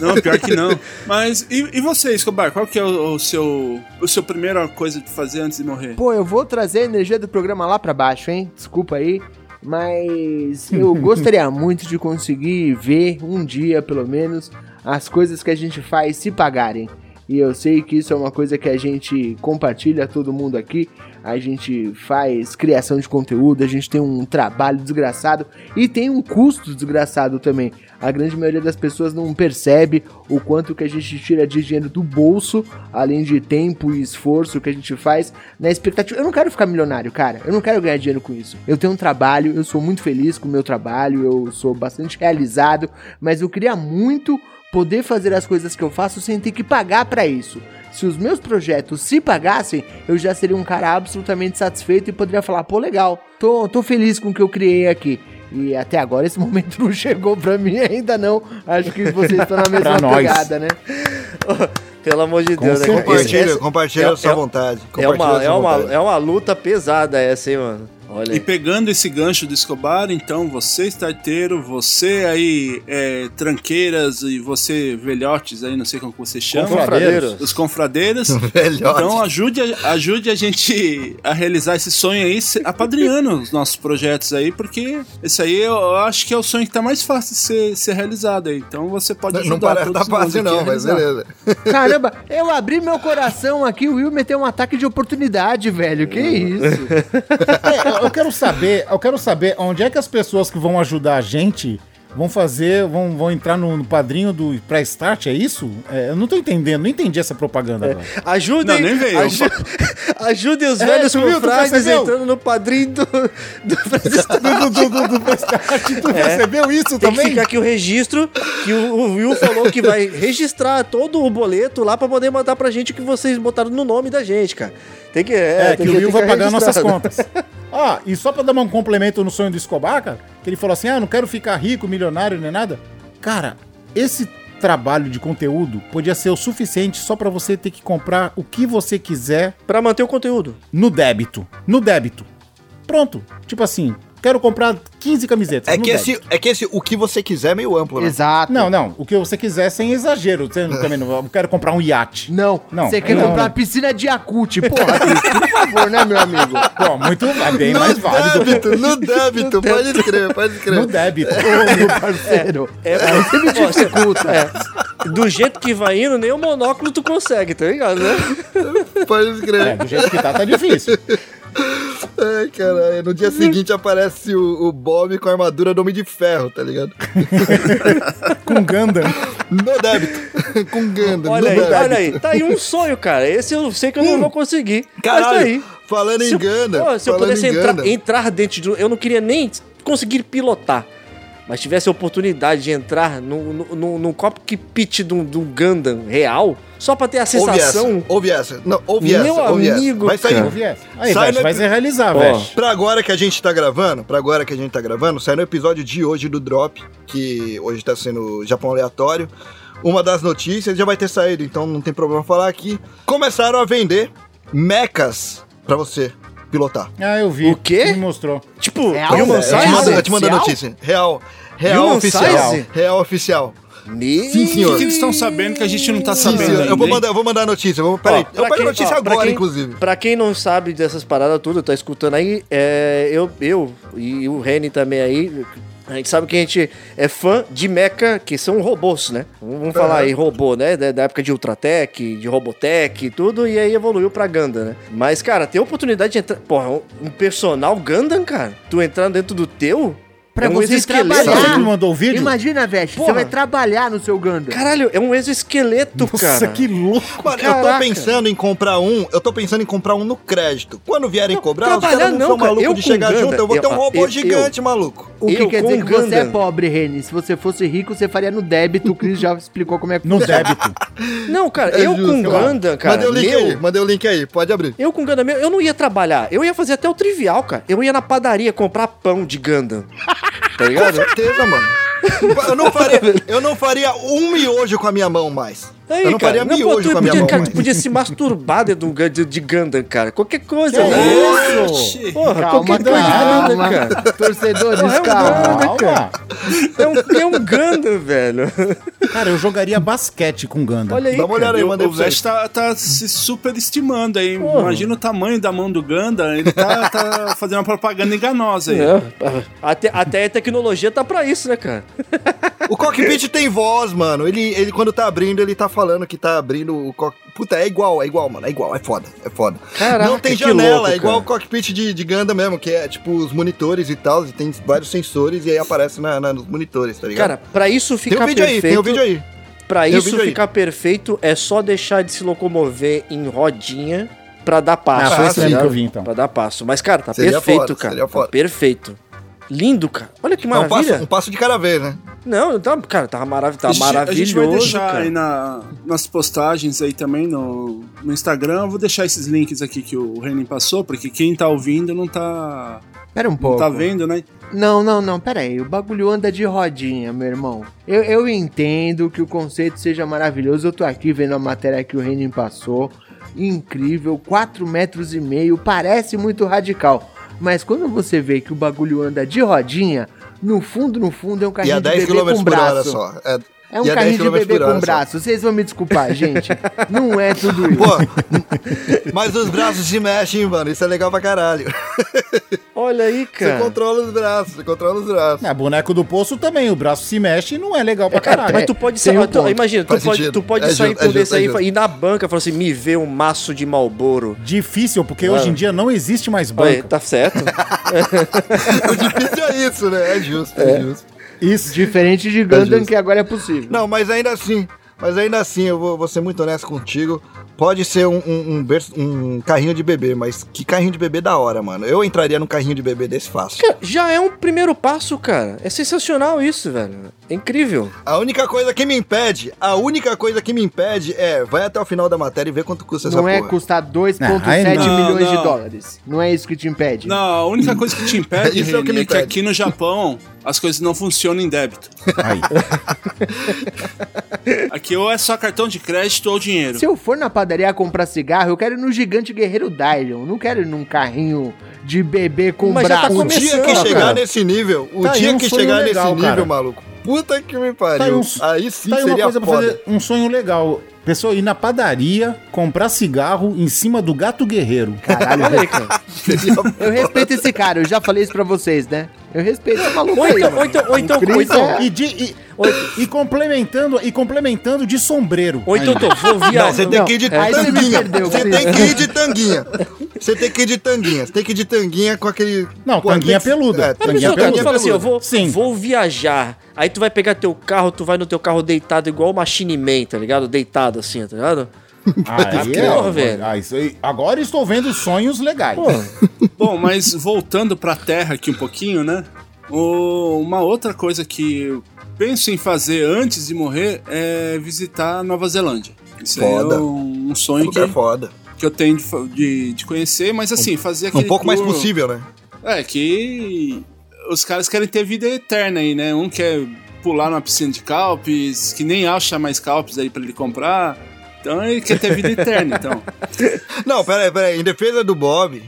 Não, pior que não. Mas e, e você, Escobar? Qual que é o, o seu o seu primeira coisa de fazer antes de morrer? Pô, eu vou trazer a energia do programa lá pra baixo, hein? Desculpa aí. Mas eu gostaria muito de conseguir ver um dia, pelo menos, as coisas que a gente faz se pagarem. E eu sei que isso é uma coisa que a gente compartilha, todo mundo aqui. A gente faz criação de conteúdo, a gente tem um trabalho desgraçado e tem um custo desgraçado também. A grande maioria das pessoas não percebe o quanto que a gente tira de dinheiro do bolso, além de tempo e esforço que a gente faz na expectativa. Eu não quero ficar milionário, cara. Eu não quero ganhar dinheiro com isso. Eu tenho um trabalho, eu sou muito feliz com o meu trabalho, eu sou bastante realizado, mas eu queria muito poder fazer as coisas que eu faço sem ter que pagar pra isso. Se os meus projetos se pagassem, eu já seria um cara absolutamente satisfeito e poderia falar, pô, legal, tô, tô feliz com o que eu criei aqui. E até agora esse momento não chegou pra mim ainda não. Acho que vocês estão na mesma pegada, né? Pelo amor de Deus, né? Compartilha, compartilha é- a sua é- vontade. É Compartilha uma, é, uma, vontade. é uma luta pesada essa, hein, mano? Olha E pegando esse gancho do Escobar, então, você starteiro, você aí, é, tranqueiras e você velhotes aí, não sei como você chama. Confradeiros. Os confradeiros. Velhote. Então ajude, a- ajude a gente a realizar esse sonho aí, apadrinhando os nossos projetos aí, porque esse aí eu acho que é o sonho que tá mais fácil de ser, ser realizado aí. Então você pode ajudar não parece tá fácil não, mas beleza. Caramba, eu abri meu coração aqui, o Will meteu um ataque de oportunidade, velho. Que isso? É, eu quero saber, eu quero saber onde é que as pessoas que vão ajudar a gente vão fazer, vão, vão entrar no, no padrinho do pré-start, é isso? É, eu não tô entendendo, não entendi essa propaganda agora. Ajudem, Não, nem veio. aju- ajudem os É, velhos confrades percebeu? entrando no padrinho do, do do, do, do, do pré-start, tu percebeu isso É. Tem que também? ficar aqui o registro que o, o Will falou que vai registrar todo o boleto lá pra poder mandar pra gente o que vocês botaram no nome da gente, cara. Tem que. É, É, tem que o Will vai pagar nossas contas. Ah, e só pra dar um complemento no sonho do Escobar, cara, que ele falou assim: ah, não quero ficar rico, milionário, nem nada. Cara, esse trabalho de conteúdo podia ser o suficiente só pra você ter que comprar o que você quiser Pra manter o conteúdo. no débito. No débito. Pronto. Tipo assim, quero comprar 15 camisetas. É no que, esse, é que esse o que você quiser é meio amplo, né? Exato. Não, não. O que você quiser sem exagero. Você não- também não. Quero comprar um iate. Não, Não, você quer não, comprar né? piscina de Yakut. Porra, por favor, né, meu amigo? Pô, muito é bem no mais válido. débito, no débito, pode escrever, pode No escrever. débito. Ô, meu parceiro. É, Aí você me dificulta. é. Do jeito que vai indo, nem o monóculo tu consegue, tá ligado, né? Pode É, escrever. do jeito que tá, tá difícil. Ai, caralho. No dia seguinte aparece o, o Bob com a armadura do Homem de Ferro, tá ligado? Com Gundam. No débito. com Ganda, Olha aí, débito. olha aí. Tá aí um sonho, cara. Esse eu sei que eu não vou conseguir. Mas tá Caralho, aí. falando Se em eu- Ganda. Ó, se eu falando pudesse entrar, Ganda. entrar dentro de. um- Eu não queria nem conseguir pilotar. Mas tivesse a oportunidade de entrar num, num, num, num cockpit de um, de um Gundam real, só pra ter a Ouve essa, sensação. ouve essa. Não, ouve Meu essa, ouve amigo, essa. Vai sair. Ouvi essa. Aí, Sai no vai se realizar. Veste. Pra agora que a gente tá gravando, pra agora que a gente tá gravando, sai no episódio de hoje do Drop, que hoje tá sendo Japão aleatório. Uma das notícias já vai ter saído, então não tem problema falar aqui. Começaram a vender mechas pra você pilotar. Ah, eu vi. O quê? Me mostrou. Tipo, Real, Human eu te Size? mando, eu te mando a notícia. Real. Real Human oficial. Size? Real oficial. Me- Sim, senhor. O que eles estão sabendo que a gente não tá Sim, sabendo Eu vou mandar, eu vou mandar a notícia. Eu vou, peraí, Ó, eu pra pego a quem- notícia ó, pra agora, quem- inclusive. Pra quem não sabe dessas paradas tudo, tá escutando aí, é, eu, eu e o Reni também aí, a gente sabe que a gente é fã de mecha, que são robôs, né? Vamos falar aí, robô, né? Da, época de Ultratech, de Robotech e tudo, e aí evoluiu pra Gundam, né? Mas, cara, ter a oportunidade de entrar... Porra, um- um personal Gundam, cara? Tu entrar dentro do teu... Pra é um você trabalhar. Você me mandou o vídeo? Imagina, Veste, você vai trabalhar no seu Ganda. Caralho, é um exoesqueleto, Nossa, cara. que louco. Mano, eu tô pensando em comprar um, eu tô pensando em comprar um no crédito. Quando vierem cobrar, os trabalhar caras não, não, são malucos Eu de chegar Ganda, junto, eu vou ter um eu- robô eu- gigante, maluco. O que Eu quer com dizer que você é Gundam. pobre, Reni. Se você fosse rico, você faria no débito. O Cris já explicou como é que No débito. Não, cara, É eu justo, com. Gundam, cara, Mandei o link meu, aí, mandei o link aí, pode abrir. eu com Gundam meu, eu não ia trabalhar. Eu ia fazer até o trivial, cara. Eu ia na padaria comprar pão de Gundam. Tá Com ligado? certeza, mano. Eu não, faria, eu não faria um miojo com a minha mão mais. Aí, eu não cara, faria não, pô, miojo tu com a minha podia, mão cara, mais. tu podia se masturbar dentro de, de, de Gundam, cara. Qualquer coisa, Que velho. isso? Porra, Calma, qualquer coisa de calma. Gundam, cara. Torcedores, é um calma. Gundam, cara. É um, é um Gundam, velho. Cara, eu jogaria basquete com Ganda. Olha aí, Dá uma cara. olhada aí, E o. Vest tá, tá se superestimando aí. Porra. Imagina o tamanho da mão do Ganda. Ele tá, tá fazendo uma propaganda enganosa aí. É, até, até a tecnologia tá pra isso, né, cara? O cockpit tem voz, mano. Ele, ele, quando tá abrindo, ele tá falando que tá abrindo o cockpit. Puta, é igual, é igual, mano. É igual, é foda, é foda. Caraca, Não tem janela, louco, é igual o cockpit de, de Ganda mesmo, que é tipo os monitores e tal, e tem vários sensores e aí aparece na, na- nos monitores, tá ligado? Cara, pra isso tem ficar um vídeo aí, perfeito. tem um vídeo aí. Pra Tem isso vídeo aí. ficar perfeito, é só deixar de se locomover em rodinha pra dar Ah, passo. foi Ah, esse sim. mesmo que eu vi, então. Pra dar passo. Mas, cara, tá Seria perfeito, foda, cara. seria Tá perfeito. Lindo, cara. Olha que É um passo, maravilha. um passo de cada vez, né? Não, tá, cara, tá, marav tá A gente- maravilhoso. A gente vai deixar cara. aí na, nas postagens aí também no, no Instagram. Eu vou deixar esses links aqui que o Renan passou, porque quem tá ouvindo não tá, Pera um não pouco. tá vendo, né? Não, não, não, pera aí. O bagulho anda de rodinha, meu irmão. Eu, eu entendo que o conceito seja maravilhoso. Eu tô aqui vendo a matéria que o Renin passou. Incrível, 4 metros e meio, parece muito radical. Mas quando você vê que o bagulho anda de rodinha, no fundo, no fundo, é um E carrinho a de 10 bebê km com por hora braço. só. É, É um a 10 carrinho de bebê por com braço. Vocês vão me desculpar, gente. Não é tudo isso. Pô, mas os braços se mexem, mano. Isso é legal pra caralho. Olha aí, Você cara. controla os braços, você controla os braços. É, boneco do poço também, o braço se mexe e não é legal pra Cara, caralho. mas tu pode sair. um imagina, tu pode, tu pode É sair justo, com é desse é aí justo. e ir na banca e falar assim: me vê um maço de Malboro. Difícil, porque hoje em dia não existe mais Olha, banca. tá certo? O difícil é isso, né? É justo, é, justo. Isso. Diferente de Gundam, justo. que agora é possível. Não, mas ainda assim, mas ainda assim, eu vou, vou ser muito honesto contigo. Pode ser um, um, um berço- um carrinho de bebê, mas que carrinho de bebê da hora, mano. Eu entraria num carrinho de bebê desse fácil. Cara, já é um primeiro passo, cara. É sensacional isso, velho. É incrível. A única coisa que me impede, a única coisa que me impede é, vai até o final da matéria e vê quanto custa Não essa é porra. custar 2,7 aí não. milhões de Não, não. dólares. Não é isso que te impede. Não, a única coisa que te impede, Isso é o que é que aqui no Japão as coisas não funcionam em débito. Aí. Aqui ou é só cartão de crédito ou dinheiro. Se eu for na padaria comprar cigarro, eu quero ir no gigante guerreiro Dylion. Não quero ir num carrinho de bebê com Mas tá braço. O dia que chegar cara. nesse nível, o Tá dia um que chegar legal, nesse nível, cara. maluco, puta que me pariu. Tá aí, um, aí sim tá aí uma seria coisa pra foda. fazer um sonho legal. Pessoa ir na padaria, comprar cigarro em cima do gato guerreiro. Caralho, Olha aí, cara. Seria eu respeito esse cara, eu já falei isso pra vocês, né? Eu respeito esse maluco Ou aí, então, mano. ou então, ou então, ou então, é- E, de, e, e complementando, e complementando de sombreiro. ou então, tô, vou viajar. Não, você tem que ir de Não, tanguinha. Você tem que ir de tanguinha. Você tem que ir de tanguinha. Você tem que ir de tanguinha com aquele. Não, Pô, tanguinha tem peluda. É, Tanguinha tu peluda. fala assim, eu vou, Sim. vou viajar. Aí tu vai pegar teu carro, tu vai no teu carro deitado igual o Machine Man, tá ligado? Deitado assim, tá ligado? Aí, Porra, é, velho. ah, isso aí- agora estou vendo sonhos legais. Bom, mas voltando pra terra aqui um pouquinho, né? O- uma outra coisa que eu penso em fazer antes de morrer é visitar Nova Zelândia. Isso aí Foda. é um, um sonho que, foda. que eu tenho de, de, de conhecer, mas assim, fazer aquele Um pouco mais tour- possível, né? É, que os caras querem ter vida eterna aí, né? Um quer pular numa piscina de calpes, que nem acha mais calpes aí pra ele comprar. Então ele quer ter vida eterna, então. Não, peraí, peraí. Em defesa do Bob,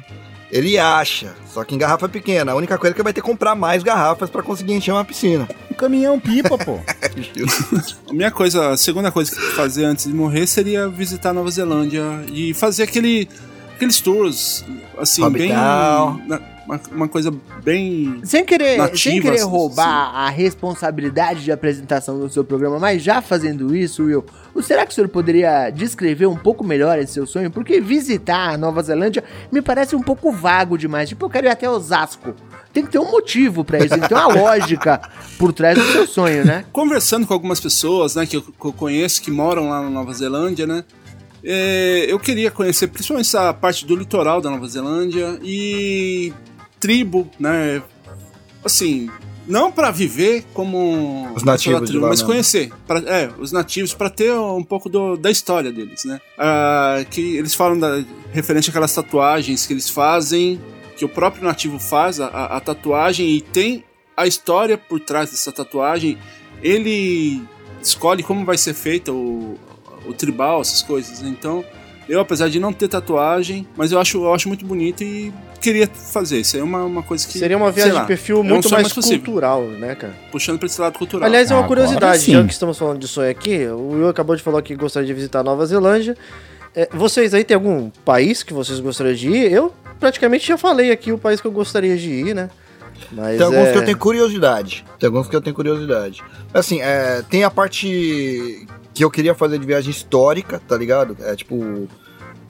ele acha. Só que em garrafa pequena. A única coisa é que vai ter que comprar mais garrafas pra conseguir encher uma piscina. Um caminhão pipa, pô. A minha coisa, a segunda coisa que eu fazer antes de morrer seria visitar Nova Zelândia e fazer aquele, aqueles tours, assim, bem. Na- Uma, uma coisa bem. Sem querer, Nativas, sem querer assim. roubar a responsabilidade de apresentação do seu programa, mas já fazendo isso, Will, o- será que o senhor poderia descrever um pouco melhor esse seu sonho? Porque visitar a Nova Zelândia me parece um pouco vago demais. Tipo, eu quero ir até Osasco. tem que ter um motivo pra isso, tem que ter uma lógica por trás do seu sonho, né? Conversando com algumas pessoas, né, que eu, que eu conheço, que moram lá na Nova Zelândia, né, é, eu queria conhecer principalmente essa parte do litoral da Nova Zelândia e tribo, né, assim, não pra viver como Os nativos tribo, mas né? conhecer, pra, é, os nativos para ter um pouco do- da história deles, né? Ah, que eles falam da referente àquelas tatuagens que eles fazem, que o próprio nativo faz a, a- a tatuagem e tem a história por trás dessa tatuagem. Ele escolhe como vai ser feita o, o tribal, essas coisas. Então, eu apesar de não ter tatuagem, mas eu acho, eu acho muito bonito e queria fazer. Isso aí é uma, uma coisa que Seria uma viagem lá, de perfil é muito mais possível. cultural, né, cara? puxando para esse lado cultural. Aliás, é uma Agora curiosidade, sim. já que estamos falando de sonho aqui, o Will acabou de falar que gostaria de visitar a Nova Zelândia. É, vocês aí tem algum país que vocês gostariam de ir? Eu praticamente já falei aqui o país que eu gostaria de ir, né? Mas Tem alguns é... que eu tenho curiosidade. Tem alguns que eu tenho curiosidade. Assim, é, tem a parte que eu queria fazer de viagem histórica, tá ligado? É tipo.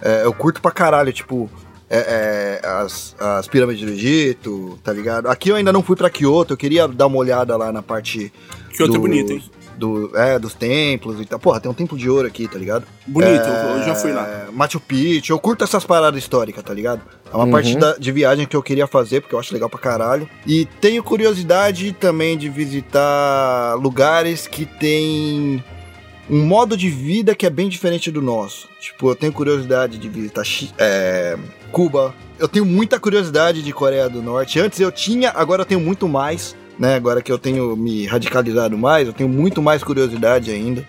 é, eu curto pra caralho, tipo. é, é, as, as pirâmides do Egito, tá ligado? Aqui eu ainda não fui pra Kyoto, eu queria dar uma olhada lá na parte. Kyoto é dos- bonito, hein? Do, é, dos templos e tal. Porra, tem um templo de ouro aqui, tá ligado? Bonito, É, eu já fui lá. Machu Picchu, eu curto essas paradas históricas, tá ligado? É uma parte da- de viagem que eu queria fazer, porque eu acho legal pra caralho. E tenho curiosidade também de visitar lugares que tem um modo de vida que é bem diferente do nosso. Tipo, eu tenho curiosidade de visitar é, Cuba. Eu tenho muita curiosidade de Coreia do Norte. Antes eu tinha, agora eu tenho muito mais. Né, agora que eu tenho me radicalizado mais, eu tenho muito mais curiosidade ainda,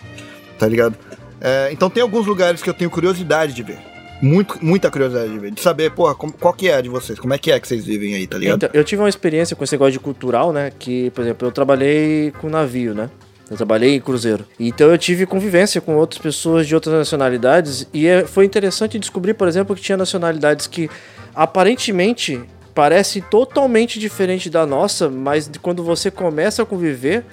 tá ligado? É, então tem alguns lugares que eu tenho curiosidade de ver. Muito, muita curiosidade de ver. De saber, porra, como- qual que é a de vocês? Como é que é que vocês vivem aí, tá ligado? Então, eu tive uma experiência com esse negócio de cultural, né? Que, por exemplo, eu trabalhei com navio, né? Eu trabalhei em cruzeiro. Então eu tive convivência com outras pessoas de outras nacionalidades e é- foi interessante descobrir, por exemplo, que tinha nacionalidades que aparentemente parecem totalmente diferente da nossa, mas quando você começa a conviver,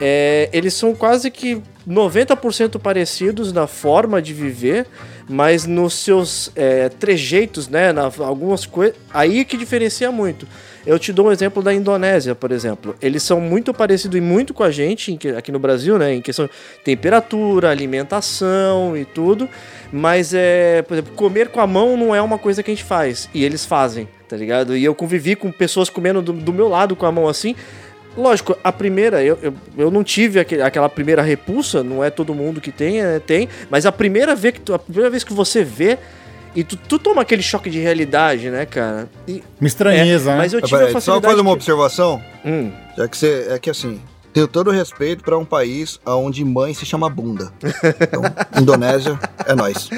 é, eles são quase que 90% parecidos na forma de viver, mas nos seus é, trejeitos, né, na, algumas coisas, aí que diferencia muito. Eu te dou um exemplo da Indonésia, por exemplo. Eles são muito parecidos e muito com a gente aqui no Brasil, né, em questão de temperatura, alimentação e tudo, mas é, por exemplo, comer com a mão não é uma coisa que a gente faz e eles fazem, tá ligado? E eu convivi com pessoas comendo do, do meu lado com a mão assim. Lógico, a primeira, eu, eu, eu não tive aquele- aquela primeira repulsa, não é todo mundo que tem, é, tem, mas a primeira vez que tu, a primeira vez que você vê e tu, tu toma aquele choque de realidade, né, cara? E- Uma estranheza, é, né? Mas eu Mas, tive a peraí, só facilidade. fazer uma que- observação, Hum, já que você. É que assim. Tenho todo o respeito pra um país onde mãe se chama bunda. Então, Indonésia é nós.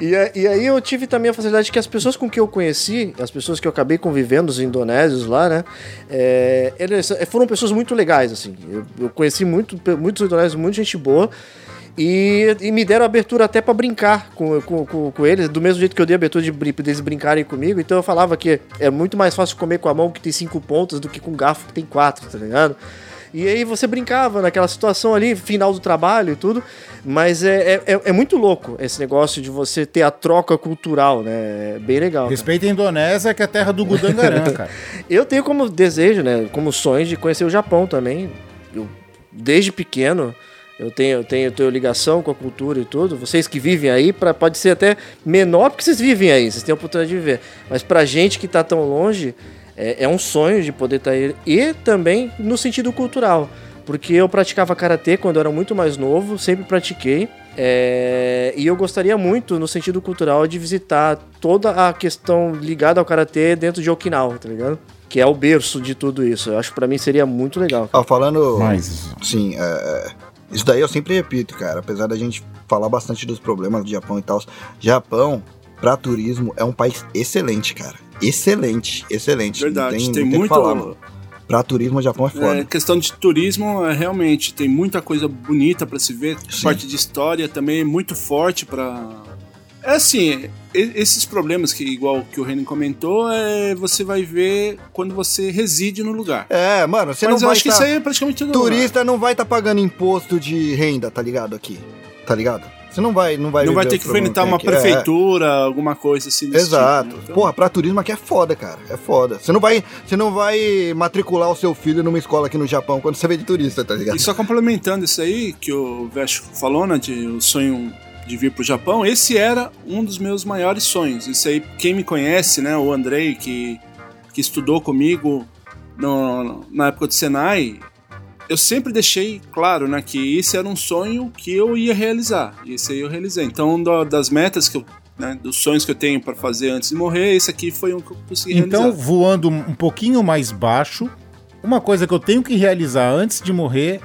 E, e aí eu tive também a facilidade que as pessoas com que eu conheci, as pessoas que eu acabei convivendo, os indonésios lá, né? é, eles foram pessoas muito legais, assim. Eu, eu conheci muito, muitos indonésios, muita gente boa. E, e me deram abertura até pra brincar com, com, com, com eles, do mesmo jeito que eu dei abertura de deles brincarem comigo. Então eu falava que é muito mais fácil comer com a mão que tem cinco pontas do que com garfo que tem quatro, tá ligado? E aí você brincava naquela situação ali, final do trabalho e tudo. Mas é, é, é- é muito louco esse negócio de você ter a troca cultural, né? É bem legal. Respeita a Indonésia, que é a terra do Gudangarã, cara. Eu tenho como desejo, né? Como sonho de conhecer o Japão também. Eu, desde pequeno, eu tenho, eu tenho, eu tenho ligação com a cultura e tudo. Vocês que vivem aí, pra, pode ser até menor porque vocês vivem aí, vocês têm a oportunidade de viver. Mas pra gente que tá tão longe, é, é um sonho de poder estar aí. E também no sentido cultural. Porque eu praticava karatê quando eu era muito mais novo, sempre pratiquei. É, e eu gostaria muito, no sentido cultural, de visitar toda a questão ligada ao karatê dentro de Okinawa, tá ligado? Que é o berço de tudo isso. Eu acho que pra mim seria muito legal. Ó, falando. Mas Sim, é, é, isso daí eu sempre repito, cara. Apesar da gente falar bastante dos problemas do Japão e tal. Japão, pra turismo, é um país excelente, cara. Excelente, excelente. Verdade, Não tem não que muito- falar, mano. Pra turismo, o Japão é foda. É, questão de turismo, é, realmente, tem muita coisa bonita pra se ver. Sim. Parte de história também é muito forte pra. É assim, esses problemas que, igual que o Renan comentou, é, você vai ver quando você reside no lugar. É, mano, você Mas não eu vai acho que tá- isso aí é praticamente todo lugar. Turista não vai estar pagando imposto de renda, tá ligado? Aqui. Tá ligado? Você não vai, não vai Não vai ter que enfrentar uma aqui. É. prefeitura, alguma coisa assim desse Exato. tipo, né? Então, Porra, pra turismo aqui é foda, cara. É foda. Você não vai, você não vai matricular o seu filho numa escola aqui no Japão quando você vem de turista, tá ligado? E só complementando isso aí que o Vesh falou, né, de o sonho de vir pro Japão, esse era um dos meus maiores sonhos. Isso aí, quem me conhece, né, o Andrei, que, que estudou comigo no- na época do Senai, eu sempre deixei claro, né, que esse era um sonho que eu ia realizar. E esse aí eu realizei. Então, da- das metas que eu, né, dos sonhos que eu tenho para fazer antes de morrer, esse aqui foi um que eu consegui Então, realizar. voando um pouquinho mais baixo, uma coisa que eu tenho que realizar antes de morrer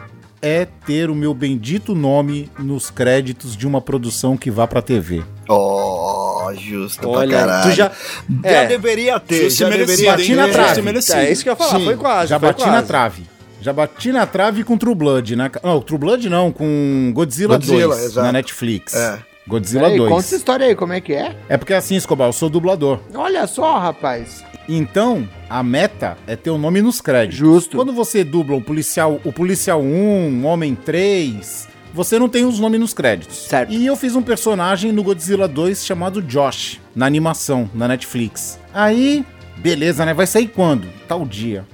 é ter o meu bendito nome nos créditos de uma produção que vá pra TV. Oh, justo Olha, pra caralho. tu já. Já É, deveria ter, Justo já merecido, deveria Bati na ter. trave. É isso que eu ia falar, Sim. foi quase. Já foi bati quase. na trave. Já bati na trave com True Blood, né? Não, True Blood não, com Godzilla, Godzilla, 2 exato. na Netflix. É. Godzilla Peraí, 2. conta essa história aí, como é que é? É porque assim, Escobar, eu sou dublador. Olha só, rapaz. Então, a meta é ter o nome nos créditos. Justo. Quando você dubla o policial, o policial 1, o Homem 3, você não tem os nomes nos créditos. Certo. E eu fiz um personagem no Godzilla 2 chamado Josh, na animação, na Netflix. Aí, beleza, né? Vai sair quando? Tal dia.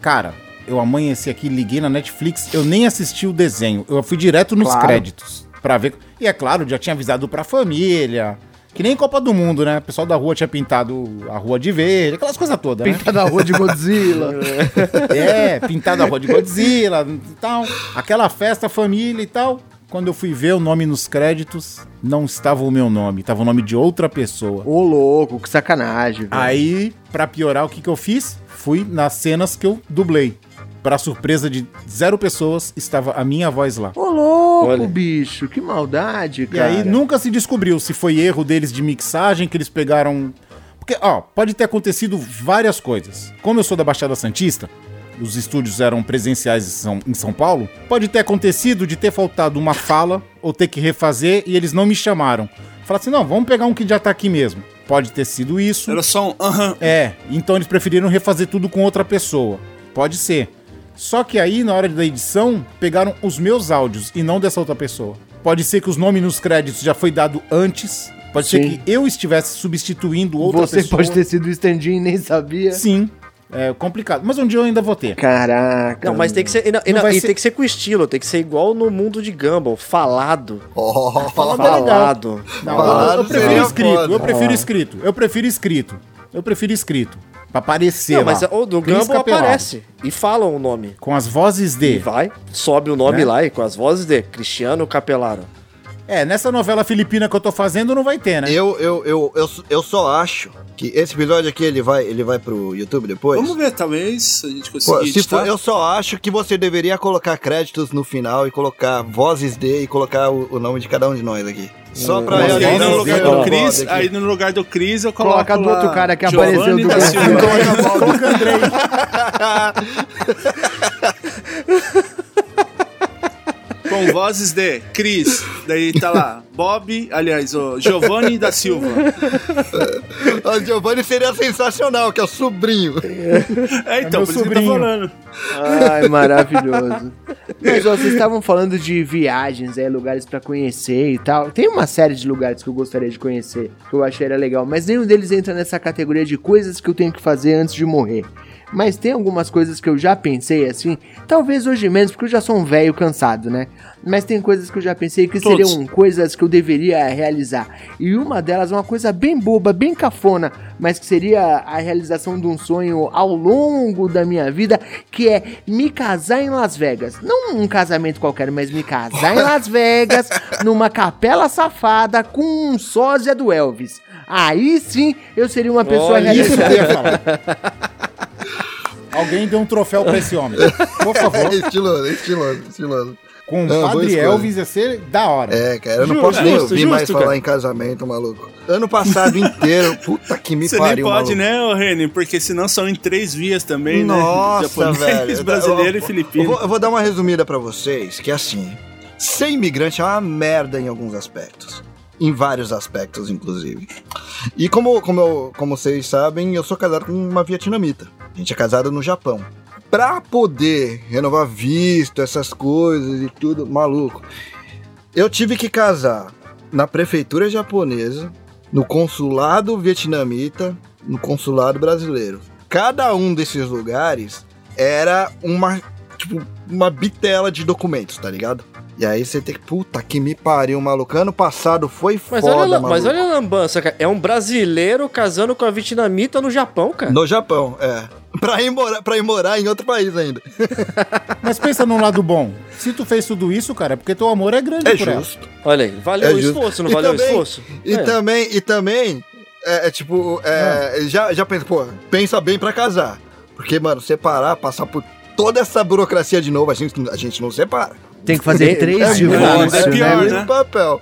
Cara, eu amanheci aqui, liguei na Netflix, eu nem assisti o desenho, eu fui direto nos Claro. créditos pra ver. E é claro, já tinha avisado pra família. Que nem Copa do Mundo, né? O pessoal da rua tinha pintado a rua de verde, aquelas coisas todas, né? Pinta da rua de Godzilla. É, pintado a rua de Godzilla e tal. Aquela festa, família e tal. Quando eu fui ver o nome nos créditos, não estava o meu nome, estava o nome de outra pessoa. Ô, louco, que sacanagem, velho. Aí, pra piorar, o que, que eu fiz? Fui nas cenas que eu dublei. Pra surpresa de zero pessoas, estava a minha voz lá. Ô, louco, Olha. bicho, que maldade, E cara. aí nunca se descobriu se foi erro deles de mixagem, que eles pegaram. Porque, ó, pode ter acontecido várias coisas. Como eu sou da Baixada Santista, os estúdios eram presenciais em São, em São Paulo, pode ter acontecido de ter faltado uma fala ou ter que refazer e eles não me chamaram. Falaram assim: não, vamos pegar um que já tá aqui mesmo. Pode ter sido isso. Era só um aham. É, então eles preferiram refazer tudo com outra pessoa. Pode ser. Só que aí, na hora da edição, pegaram os meus áudios e não dessa outra pessoa. Pode ser que os nomes nos créditos já foi dado antes. Pode ser Sim. que eu estivesse substituindo outra Você pessoa. pode ter sido o stand-in e nem sabia. Sim. É complicado. Mas um dia eu ainda vou ter. Caraca. Não, mas tem que ser. E, não, e Não não, vai e ser- tem que ser com estilo, tem que ser igual no mundo de Gumball, falado. Oh, Falando legal. Falado. Não, Falado eu, eu prefiro escrito. Eu prefiro escrito. Eu prefiro escrito. Eu prefiro escrito. Pra aparecer Não, lá. mas o do Gumball Capelado. aparece. E falam o nome. Com as vozes E de... vai, sobe o nome Né? lá e com as vozes de Cristiano Capelaro. É, nessa novela filipina que eu tô fazendo não vai ter, né? Eu, eu, eu, eu, eu só acho que esse episódio aqui ele vai, ele vai pro YouTube depois. Vamos ver, talvez a gente Pô, consiga se editar. for, eu só acho que você deveria colocar créditos no final e colocar vozes de e colocar o, o nome de cada um de nós aqui. Só pra aí vozes no lugar do Cris, aí no lugar do Cris eu coloco Coloca do lá outro cara que apareceu do. Coloca Andrei. Com vozes de Cris. Daí tá lá, Bob, aliás, o Giovanni da Silva. O Giovanni seria sensacional, que é o sobrinho. É, então, meu por isso que eu tô sobrinho. falando. Ai, maravilhoso. Mas ó, vocês estavam falando de viagens, é, lugares pra conhecer e tal. Tem uma série de lugares que eu gostaria de conhecer, que eu achei era legal, mas nenhum deles entra nessa categoria de coisas que eu tenho que fazer antes de morrer. Mas tem algumas coisas que eu já pensei assim, talvez hoje menos, porque eu já sou um velho cansado, né? Mas tem coisas que eu já pensei que Todos. seriam coisas que eu deveria realizar. E uma delas é uma coisa bem boba, bem cafona, mas que seria a realização de um sonho ao longo da minha vida, que é me casar em Las Vegas. Não um casamento qualquer, mas me casar em Las Vegas, numa capela safada com um sósia do Elvis. Aí sim eu seria uma pessoa Isso que eu realizada. ia falar. Alguém deu um troféu pra esse homem. Por favor. estiloso, estiloso, estiloso. Com o Padre. Elvis ia ser da hora. É, cara, eu não Justo, posso nem justo, ouvir mais justo, falar cara. em casamento, maluco. Ano passado inteiro, puta que me Você pariu, nem pode, maluco. né, ô Reni? Porque senão são em três vias também, Nossa, né? Japonês, velho. brasileiro Eu- e filipino. Eu vou, eu vou dar uma resumida pra vocês, que é assim, ser imigrante é uma merda em alguns aspectos. Em vários aspectos, inclusive. E como, como, eu- como vocês sabem, eu sou casado com uma vietnamita. A gente é casado no Japão. Pra poder renovar visto, essas coisas e tudo, maluco, eu tive que casar na prefeitura japonesa, no consulado vietnamita, no consulado brasileiro. Cada um desses lugares era uma, tipo, uma bitela de documentos, tá ligado? E aí você tem que, puta que me pariu, maluco. Ano passado foi Mas, foda, olha, maluco. mas olha a lambança, cara. É um brasileiro casando com a vietnamita no Japão, cara. No Japão, é. Pra ir, morar, pra ir morar em outro país ainda. Mas pensa num lado bom. Se tu fez tudo isso, cara, é porque teu amor é grande É por ela. justo. Olha aí, valeu É o justo. esforço, não E valeu também- o esforço? E É. também, e também, é, é tipo, é, já, já pensa, pô, pensa bem pra casar. Porque, mano, separar, passar por toda essa burocracia de novo, a gente, a gente não separa. Tem que fazer É três muito, divórcios, é pior, né? né? papel.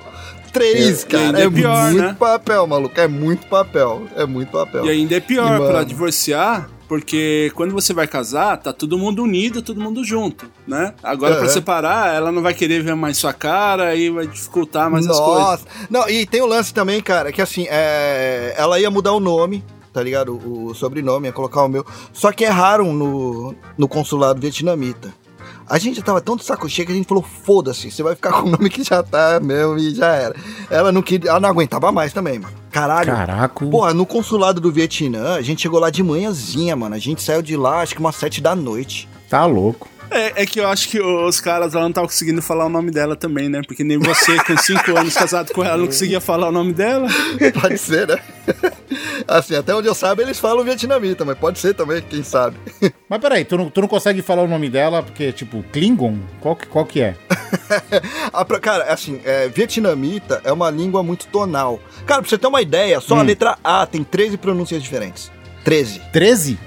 Três, E cara, ainda é, é pior, muito né? papel, maluco. É muito papel. É muito papel. E ainda é pior pra divorciar, porque quando você vai casar, tá todo mundo unido, todo mundo junto, né? Agora pra Aham. separar, ela não vai querer ver mais sua cara e vai dificultar mais as coisas. Nossa. Não, e tem o lance também, cara, que assim, é, ela ia mudar o nome, tá ligado? O, o sobrenome, ia colocar o meu. Só que erraram no, no consulado vietnamita. A gente já tava tão de saco cheio que a gente falou, foda-se, você vai ficar com o nome que já tá mesmo e já era. Ela não queria, ela não aguentava mais também, mano. Caralho. Caraca. Porra, no consulado do Vietnã, a gente chegou lá de manhãzinha, mano. A gente saiu de lá, acho que umas sete da noite. Tá louco. É, é que eu acho que os caras lá não estavam conseguindo falar o nome dela também, né? Porque nem você, com cinco anos casado com ela, não conseguia falar o nome dela. Pode ser, né? assim, até onde eu saiba, eles falam vietnamita, mas pode ser também, quem sabe. Mas peraí, tu não, tu não consegue falar o nome dela porque, tipo, Klingon? Qual que, qual que é? Ah, cara, assim, é, vietnamita é uma língua muito tonal. Cara, pra você ter uma ideia, só a Hum. letra A tem 13 pronúncias diferentes. 13. 13?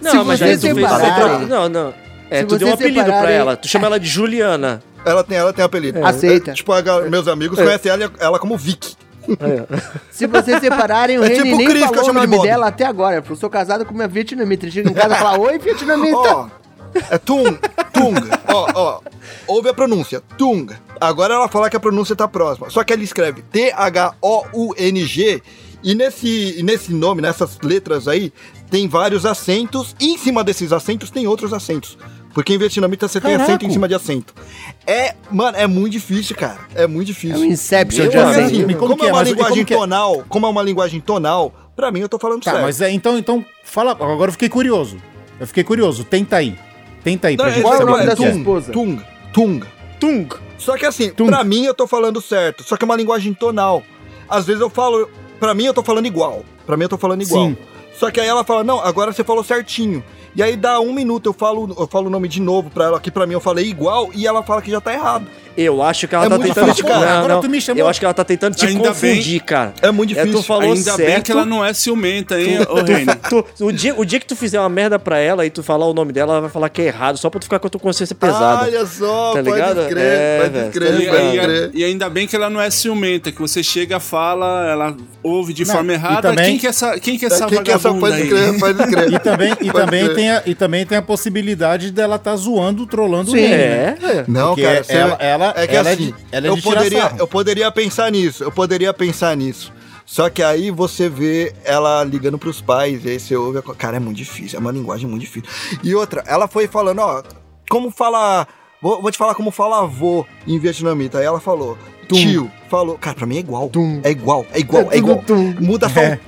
Não, Se mas aí tu fez. Não, não. É, Se tu deu um vocês apelido pra separarem- ela. Tu chama ela de Juliana. Ela tem, ela tem apelido. Aceita. É, tipo, a meus amigos conhecem ela, ela como Vic. Se vocês separarem, o É Reni tipo nem eu falou o de nome Bob. dela até agora. Eu sou casado com minha vietnamita. Ele chega em casa e fala, oi, vietnamita. Ó, é Tung, Tung. Ó, ó, ouve a pronúncia, Tung. Agora ela fala que a pronúncia tá próxima. Só que ela escreve T-H-O-U-N-G e nesse, e nesse nome, nessas letras aí, tem vários acentos e em cima desses acentos tem outros acentos. Porque em vietnamita você tem acento em cima de acento. É, mano, é muito difícil, cara. É muito É difícil. um Inception de amigo. acento. assim, como como, é é? uma Mas linguagem como é? tonal, como é uma linguagem tonal, pra mim eu tô falando Tá, certo. mas é, então, então, fala. Agora eu fiquei curioso. Eu fiquei curioso. Tenta aí. Tenta aí, pra Não, gente Qual é o saber nome da que sua é. esposa? Tung, tung. Tung. Só que assim, Tum. pra mim eu tô falando certo, só que é uma linguagem tonal. Às vezes eu falo, pra mim eu tô falando igual. Pra mim eu tô falando igual. Sim. Só que aí ela fala, não, agora você falou certinho. E aí dá um minuto, eu falo, eu falo o nome de novo pra ela, que pra mim eu falei igual, e ela fala que já tá errado. Eu acho que ela É tá tentando te. Não, Agora não. tu me chamou- Eu acho que ela tá tentando te Ainda confundir, cara. É muito É, difícil. tu falou Ainda certo. bem que ela não é ciumenta, hein, ô Reni? Tu- o, dia, o dia que tu fizer uma merda pra ela e tu falar o nome dela, ela vai falar que é errado, só pra tu ficar com a tua consciência pesada. Olha só, Tá pode ligado? crer, É, pode crer, tá E, pode ligado? crer. e- e ainda bem que ela não é ciumenta, que você chega, fala, ela ouve de Não, forma errada. também- Quem que é essa, quem que é essa Quem que é essa pode aí? crer, pode crer. E também, e, Pode também crer. tem a, e também tem a possibilidade dela tá zoando, trollando Sim. o Reni, né? É, é. Não, Porque cara, ela- ela- é que ela é assim, de- ela é eu poderia, sarro. eu poderia pensar nisso, eu poderia pensar nisso. Só que aí você vê ela ligando pros pais, e aí você ouve, a cara, é muito difícil, é uma linguagem muito difícil. E outra, ela foi falando, ó, como fala, vou, vou te falar como fala avô em vietnamita. Aí ela falou, tio, falou, cara, pra mim é igual, é igual, é igual, é, igual. Muda só, É,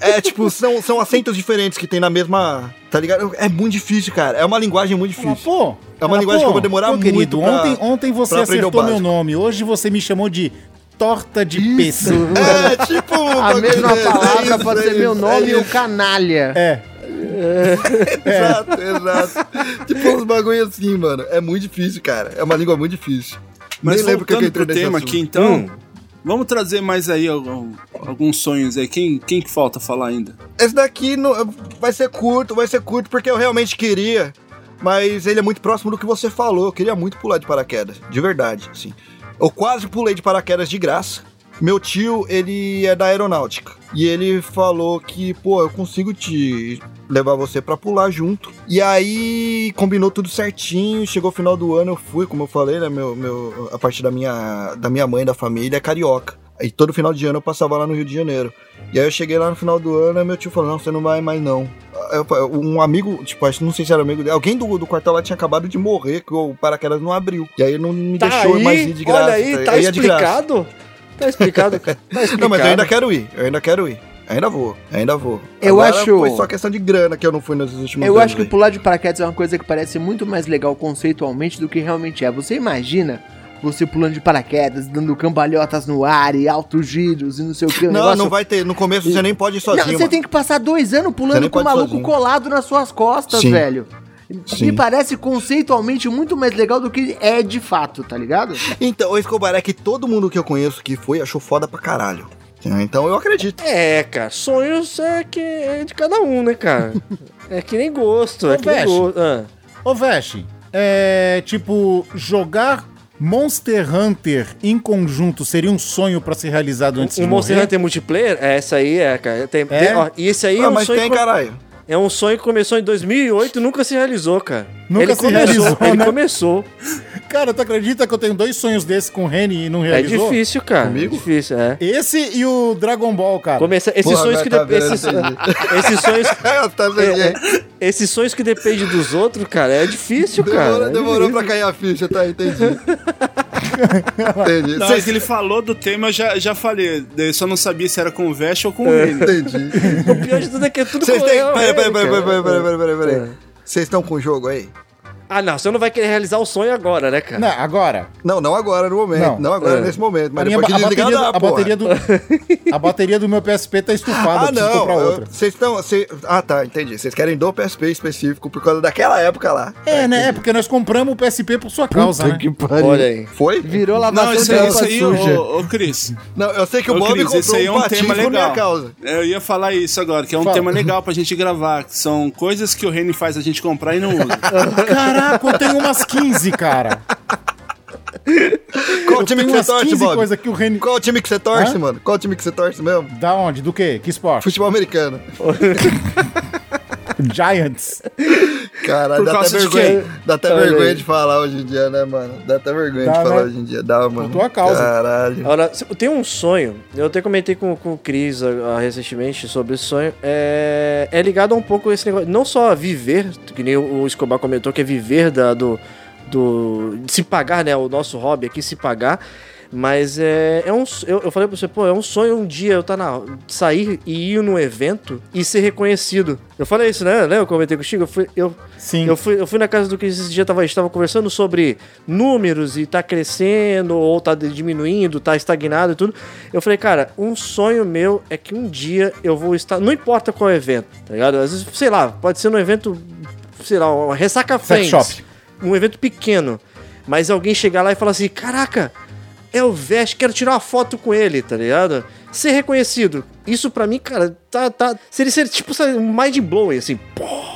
é tipo, são, são acentos diferentes que tem na mesma, tá ligado? É muito difícil, cara, é uma linguagem muito difícil. pô, É uma linguagem pô, que eu vou demorar pô, muito querido, pra- ontem, ontem você acertou meu nome, hoje você me chamou de torta de Isso. pêssego. É, tipo, A mesma é palavra isso, pode é ser meu isso, nome é e o isso. canalha. É, Exato, exato. tipo uns bagulho assim, mano. É muito difícil, cara. É uma língua muito difícil. Mas Nem lembro que eu entrei pro tema aqui, então, Hum. vamos trazer mais aí algum- alguns sonhos aí. Quem, quem que falta falar ainda? Esse daqui não- vai ser curto, vai ser curto porque eu realmente queria. Mas ele é muito próximo do que você falou. Eu queria muito pular de paraquedas. De verdade, assim. Eu quase pulei de paraquedas de graça. Meu tio, ele é da aeronáutica. E ele falou que, pô, eu consigo te levar você pra pular junto. E aí combinou tudo certinho. Chegou o final do ano, eu fui, como eu falei, né? Meu, meu, a parte da minha, da minha mãe, da família, é carioca. E todo final de ano eu passava lá no Rio de Janeiro. E aí eu cheguei lá no final do ano e meu tio falou: Não, você não vai mais não. Eu- um amigo, tipo, acho, não sei se era amigo dele, alguém do, do quartel lá tinha acabado de morrer, que o paraquedas não abriu. E aí não me Tá deixou aí, mais ir de graça. olha aí, tá graça. explicado. Tá explicado, cara. Tá explicado. Não, mas eu ainda quero ir. Eu ainda quero ir. Ainda vou, ainda vou. Eu Agora acho- Foi só questão de grana que eu não fui nos últimos Eu acho que aí. pular de paraquedas é uma coisa que parece muito mais legal conceitualmente do que realmente é. Você imagina você pulando de paraquedas, dando cambalhotas no ar e altos giros e não sei o que. Não, negócio- não vai ter. No começo você nem pode ir sozinho. Não, você mano. tem que passar dois anos pulando com o maluco sozinho. colado nas suas costas, Sim. velho. Sim. Me parece conceitualmente muito mais legal do que é de fato, tá ligado? Então, o Escobar é que todo mundo que eu conheço que foi achou foda pra caralho. Então eu acredito. É, cara, sonhos é que é de cada um, né, cara? É que nem gosto, é Ô, que nem gosto. Ah. Ô, Veste, é tipo, jogar Monster Hunter em conjunto seria um sonho pra ser realizado antes Um de Monster morrer? Hunter multiplayer? É, essa aí é, cara. Tem, É? tem- ó, e esse aí é Ah, um mas sonho tem, que- caralho. É um sonho que começou em 2008 e nunca se realizou, cara. Nunca ele se começou, realizou, Ele né? começou. Cara, tu acredita que eu tenho dois sonhos desses com o Reni e não É realizou? difícil, cara. Comigo? É difícil, é. Esse e o Dragon Ball, cara. Começa, esses Porra, sonhos que tá de- esses, esses sonhos Eu é, é, esses sonhos que dependem dos outros, cara, é difícil, cara. Demorou, É demorou pra difícil. cair a ficha, tá? Entendi. entendi. Não, é que ele falou do tema, eu já, já falei. Eu só não sabia se era com o Vest ou com o É. Reni. Entendi. O pior de tudo é que é tudo têm. com- Peraí, é, peraí, peraí, peraí, peraí, peraí, peraí, peraí. É. Vocês estão com o jogo aí? Ah, não, você não vai querer realizar o sonho agora, né, cara? Não, agora. Não, não agora no momento. Não. Não, agora É. nesse momento. A, Mas minha, depois a, que desligar, bateria, dá, a, porra. bateria do, a bateria do meu PSP tá estufada, Ah, não. comprar eu- outra. Vocês estão. cê- Ah, tá, entendi. Vocês querem do PSP específico por causa daquela época lá. É, né? É porque nós compramos o PSP por sua causa, né? pariu. Olha aí. Foi? Virou Não, lavação isso de aí, roupa isso aí suja. ô, ô, Cris. Não, eu sei que o Ô, Bob Cris, comprou esse aí é um um tema legal. causa. Eu ia falar isso agora, que é um Fala. tema legal pra gente gravar, que são coisas que o Reni faz a gente comprar e não usa. Caraca, eu tenho umas 15, cara. Qual Eu time que você torce, 15 Bob? que o Reni... Qual time que você torce, Hã? mano? Qual time que você torce mesmo? Da onde? Do quê? Que esporte? Futebol americano. Giants. Caralho, Por dá até vergonha. Dá até Olha vergonha aí. de falar hoje em dia, né, mano? Dá até vergonha Dá, de falar né? hoje em dia. Dá, mano. tua causa. Caralho. Agora, tem um sonho, eu até comentei com, com o Cris ah, ah, recentemente sobre esse sonho, é, é ligado a um pouco esse negócio, não só a viver, que nem o o Escobar comentou, que é viver da, do, do, de se pagar, né, o nosso hobby aqui, se pagar, mas é, é um, eu, eu falei pra você, pô, é um sonho um dia eu tá na, sair e ir num evento e ser reconhecido. Eu falei isso, né, né, eu comentei contigo, eu fui, eu, Sim. eu fui, eu fui na casa do Cris esse dia, tava, a gente tava conversando sobre números e tá crescendo ou tá diminuindo, tá estagnado e tudo. Eu falei, cara, um sonho meu é que um dia eu vou estar, não importa qual evento, tá ligado? Às vezes, sei lá, pode ser num evento, sei lá, uma ressaca Sex Friends, shop. um evento pequeno, mas alguém chegar lá e falar assim, caraca, é o Vest, quero tirar uma foto com ele, tá ligado? Ser reconhecido. Isso pra mim, cara, tá, tá, seria, seria tipo um mind blowing, assim,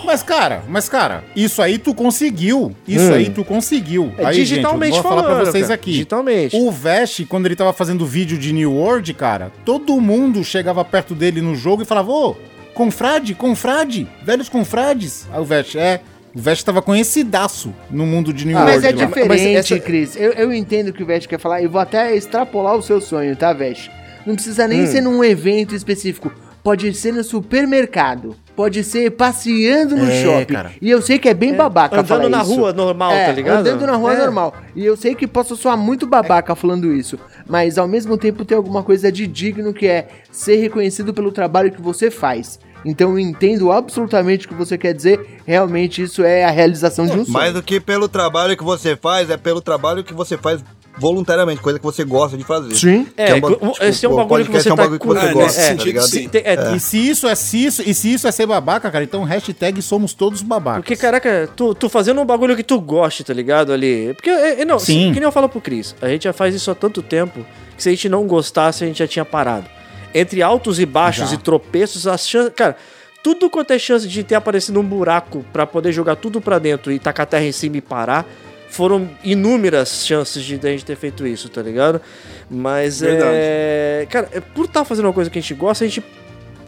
Mas, cara, mas, cara, isso aí tu conseguiu. Isso Hum. aí tu conseguiu. É aí, digitalmente gente, eu vou falar pra falando, vocês cara. aqui. Digitalmente. O Vest, quando ele tava fazendo vídeo de New World, cara, todo mundo chegava perto dele no jogo e falava, ô, confrade, confrade, velhos confrades. Aí o Vest, é, o Vest tava conhecidaço no mundo de New Ah, Mas World. é lá. diferente, Mas essa- Cris. Eu, eu entendo o que o Vest quer falar e vou até extrapolar o seu sonho, tá, Vest? Não precisa nem Hum. ser num evento específico. Pode ser no supermercado. Pode ser passeando no É, shopping. cara. E eu sei que é bem babaca Andando falar na isso. rua normal, É, tá ligado? Andando na rua É. normal. E eu sei que posso soar muito babaca falando isso. Mas ao mesmo tempo tem alguma coisa de digno que é ser reconhecido pelo trabalho que você faz. Então eu entendo absolutamente o que você quer dizer. Realmente isso é a realização de um sonho. Mais do que pelo trabalho que você faz, é pelo trabalho que você faz voluntariamente, coisa que você gosta de fazer. Sim. É, Que é um cu- tipo, esse é um bagulho que você é um tá bagulho que você curtindo. gosta, é, tá nesse ligado? sentido, sim. Tem- é, E se isso é se isso, e se isso é ser babaca, cara, então hashtag somos todos babacas. Porque, caraca, tu, tu fazendo um bagulho que tu goste, tá ligado? Ali. Porque, não, Sim. que nem eu falo pro Cris, a gente já faz isso há tanto tempo que se a gente não gostasse, a gente já tinha parado. Entre altos e baixos Já. e tropeços, as chances. Cara, tudo quanto é chance de ter aparecido um buraco pra poder jogar tudo pra dentro e tacar a terra em cima e parar. Foram inúmeras chances de, a gente ter feito isso, tá ligado? Mas Verdade. é. Cara, por estar fazendo uma coisa que a gente gosta, a gente